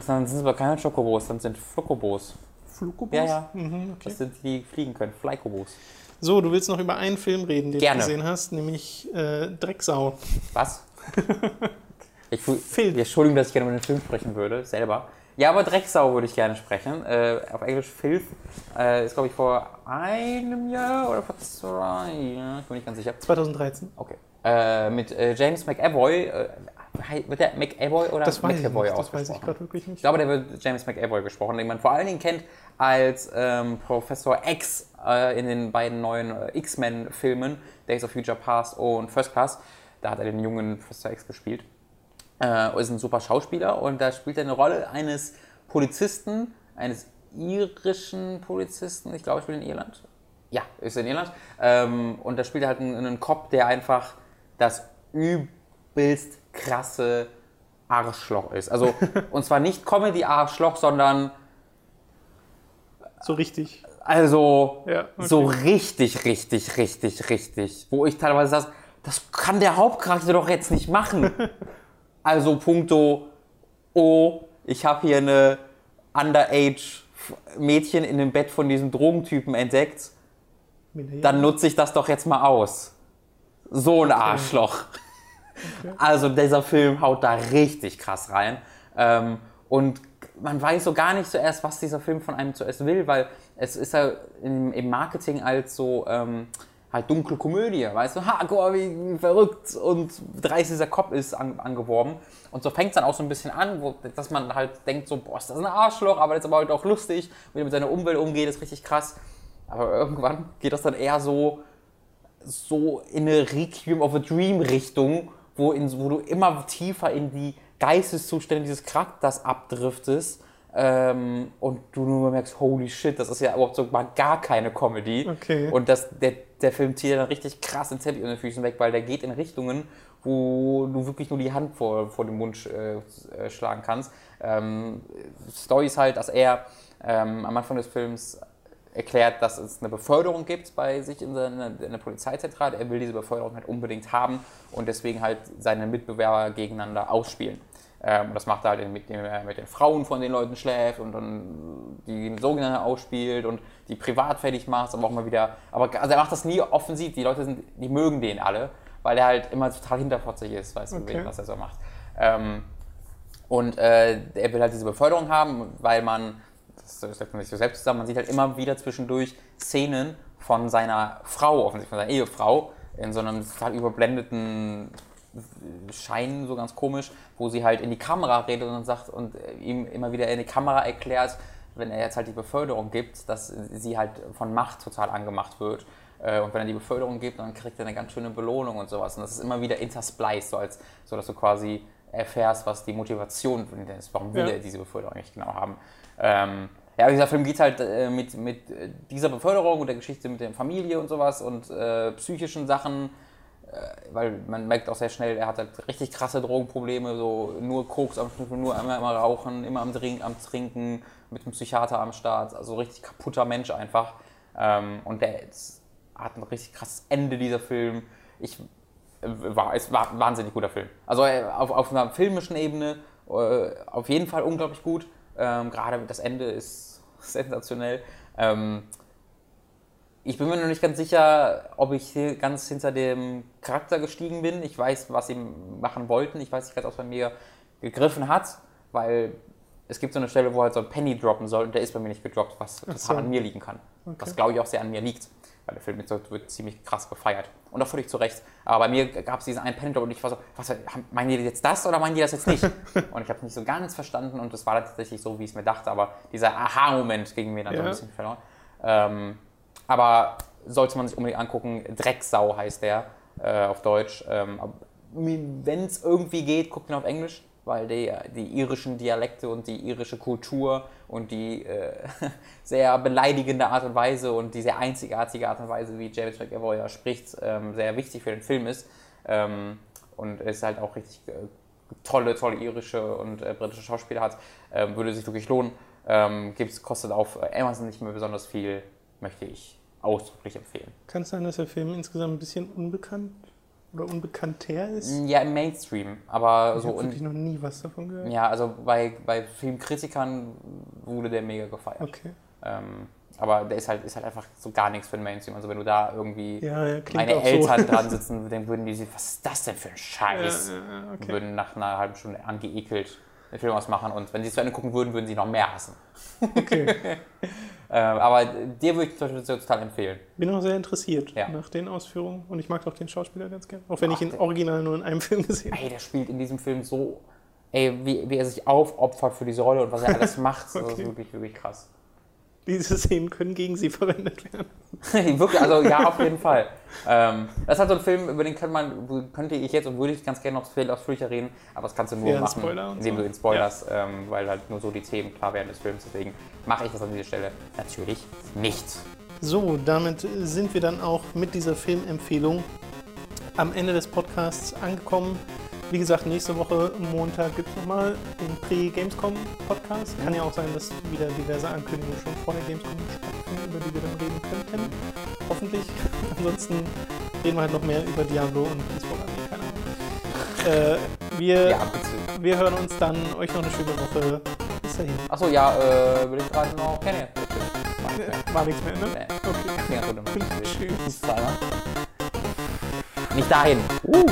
Dann sind es aber keine Chocobos, dann sind Flokobos. Flugobos? Ja, ja. Mhm, okay. Das sind die, die fliegen können. Flykobos. So, du willst noch über einen Film reden, den Gerne. du gesehen hast, nämlich äh, Drecksau. Was? Ich Film. Entschuldigung, dass ich gerne über den Film sprechen würde, selber. Ja, aber Drecksau würde ich gerne sprechen. Äh, auf Englisch Filth. Äh, ist, glaube ich, vor einem Jahr oder vor zwei Jahren. Ich bin nicht ganz sicher. 2013. Okay. Äh, mit äh, James McAvoy. Äh, wird der McAvoy oder Das McAvoy nicht. Das weiß ich ausgesprochen? gerade wirklich nicht. Ich glaube, der wird James McAvoy gesprochen, den man vor allen Dingen kennt als ähm, Professor X äh, in den beiden neuen X-Men-Filmen, Days of Future Past und First Class. Da hat er den jungen Professor X gespielt. Äh, ist ein super Schauspieler und da spielt er eine Rolle eines Polizisten, eines irischen Polizisten, ich glaube, er spielt in Irland. Ja, ist in Irland. Ähm, und da spielt er halt einen, einen Cop, der einfach das übelst krasse Arschloch ist. Also, und zwar nicht Comedy-Arschloch, sondern So richtig. also Ja, okay. so richtig, richtig, richtig, richtig. Wo ich teilweise sage, das kann der Hauptcharakter doch jetzt nicht machen. also punkto, oh, ich habe hier eine Underage-Mädchen in dem Bett von diesem Drogentypen entdeckt, dann nutze ich das doch jetzt mal aus. so ein Arschloch. Also dieser Film haut da richtig krass rein. Ähm, und man weiß so gar nicht zuerst, was dieser Film von einem zuerst will, weil es ist ja im, im Marketing als so ähm, halt dunkle Komödie, weißt du, ha, guck mal, wie, verrückt und dreist dieser Kopf ist an, angeworben. Und so fängt es dann auch so ein bisschen an, wo, dass man halt denkt so, boah, ist das ein Arschloch, aber das ist aber halt auch lustig, wie er mit seiner Umwelt umgeht, ist richtig krass. Aber irgendwann geht das dann eher so, so in eine Requiem of a Dream Richtung, wo, in, wo du immer tiefer in die Geisteszustände dieses Charakters abdriftest ähm, und du nur merkst, holy shit, das ist ja überhaupt so mal gar keine Comedy. Okay. Und das, der, der Film zieht dann richtig krass den Teppich unter den Füßen weg, weil der geht in Richtungen, wo du wirklich nur die Hand vor, vor den Mund äh, äh, schlagen kannst. Ähm, Story ist halt, dass er ähm, am Anfang des Films erklärt, dass es eine Beförderung gibt bei sich in der, in der Polizeizentrale. Er will diese Beförderung halt unbedingt haben und deswegen halt seine Mitbewerber gegeneinander ausspielen. Ähm, das macht er halt, mit, dem, er mit den Frauen von den Leuten schläft und dann die sogenannte ausspielt und die privat fertig macht, aber auch mal wieder. Aber also er macht das nie offensiv. Die Leute sind, die mögen den alle, weil er halt immer total hinterfotzig ist, weißt du, Okay. was er so macht. Ähm, und äh, er will halt diese Beförderung haben, weil man, das setzt man sich so selbst zusammen, man sieht halt immer wieder zwischendurch Szenen von seiner Frau, offensichtlich von seiner Ehefrau, in so einem total überblendeten Schein, so ganz komisch, wo sie halt in die Kamera redet und sagt und ihm immer wieder in die Kamera erklärt, wenn er jetzt halt die Beförderung gibt, dass sie halt von Macht total angemacht wird. Äh, Und wenn er die Beförderung gibt, dann kriegt er eine ganz schöne Belohnung und sowas. Und das ist immer wieder interspliced, so, als, so dass du quasi erfährst, was die Motivation ist. Warum will Ja. er diese Beförderung eigentlich genau haben? Ähm, ja, dieser Film geht halt äh, mit, mit dieser Beförderung und der Geschichte mit der Familie und sowas und äh, psychischen Sachen, weil man merkt auch sehr schnell, er hat halt richtig krasse Drogenprobleme, so nur Koks am Schnüffeln, nur immer, immer rauchen, immer am, Drink, am Trinken, mit einem Psychiater am Start, also richtig kaputter Mensch einfach. Ähm, und der hat ein richtig krasses Ende, dieser Film. Ich, äh, war, es war ein wahnsinnig guter Film. Also äh, auf, auf einer filmischen Ebene äh, auf jeden Fall unglaublich gut. Ähm, Gerade das Ende ist sensationell. Ich bin mir noch nicht ganz sicher, ob ich hier ganz hinter dem Charakter gestiegen bin. Ich weiß, was sie machen wollten. Ich weiß nicht ganz, ob es bei mir gegriffen hat, weil es gibt so eine Stelle, wo halt so ein Penny droppen soll und der ist bei mir nicht gedroppt, was so. an mir liegen kann. Was glaube ich auch sehr an mir liegt, weil der Film wird ziemlich krass gefeiert. Und auch völlig zu Recht. Aber bei mir gab es diesen einen Penny Drop und ich war so, was, meinen die jetzt das oder meinen die das jetzt nicht? und ich habe es nicht so ganz verstanden und es war tatsächlich so, wie ich es mir dachte, aber dieser Aha-Moment ging mir dann so ein Ja. bisschen verloren. Ähm, aber sollte man sich unbedingt angucken. Drecksau heißt der äh, auf Deutsch. Ähm, Wenn es irgendwie geht, guckt ihn auf Englisch, weil die, die irischen Dialekte und die irische Kultur und die äh, sehr beleidigende Art und Weise und die sehr einzigartige Art und Weise, wie James McAvoy ja spricht, ähm, sehr wichtig für den Film ist. Ähm, und es halt auch richtig äh, tolle, tolle irische und äh, britische Schauspieler hat, ähm, würde sich wirklich lohnen. Ähm, gibt's, kostet auf Amazon nicht mehr besonders viel, möchte ich ausdrücklich empfehlen. Kann es sein, dass der Film insgesamt ein bisschen unbekannt oder unbekannter ist? Ja, im Mainstream, aber Ich so habe wirklich noch nie was davon gehört. ja, also bei, bei Filmkritikern wurde der mega gefeiert. Okay. Ähm, aber der ist halt, ist halt einfach so gar nichts für den Mainstream. Also wenn du da irgendwie Ja, ja, meine Eltern so. dran sitzen, dann würden die sich, was ist das denn für ein Scheiß? Ja, okay. würden nach einer halben Stunde angeekelt den Film ausmachen und wenn sie es zu Ende gucken würden, würden sie noch mehr hassen. okay. Ähm, aber dir würde ich zum Beispiel total empfehlen. Bin auch sehr interessiert Ja. nach den Ausführungen und ich mag auch den Schauspieler ganz gern. Auch wenn ich Ach, ihn der- original nur in einem Film gesehen habe. Ey, der spielt in diesem Film so, ey, wie, wie er sich aufopfert für diese Rolle und was er alles macht. Das ist Okay. wirklich, wirklich krass. Diese Szenen können gegen sie verwendet werden. Wirklich, also ja, auf jeden Fall. Ähm, das ist halt so ein Film, über den könnte, man, könnte ich jetzt und würde ich ganz gerne noch viel ausführlicher reden, aber das kannst du nur Ja, machen, indem so. du ihn spoilerst, ähm, weil halt nur so die Themen klar werden des Films. Deswegen mache ich das an dieser Stelle natürlich nicht. So, damit sind wir dann auch mit dieser Filmempfehlung am Ende des Podcasts angekommen. Wie gesagt, nächste Woche Montag gibt es nochmal den Pre-Gamescom-Podcast. Kann ja auch sein, dass wieder diverse Ankündigungen schon vor der Gamescom stattfinden, über die wir dann reden könnten. Hoffentlich. Ansonsten reden wir halt noch mehr über Diablo und Peaceful Army, keine Ahnung. Äh, wir, Ja, wir hören uns dann. Euch noch eine schöne Woche. Bis dahin. Achso, ja, äh, will ich gerade noch. Kenny. War nichts mehr, ne? Nee. Okay. Ja, gut, Tschüss. Bis dann. Nicht dahin. Uh.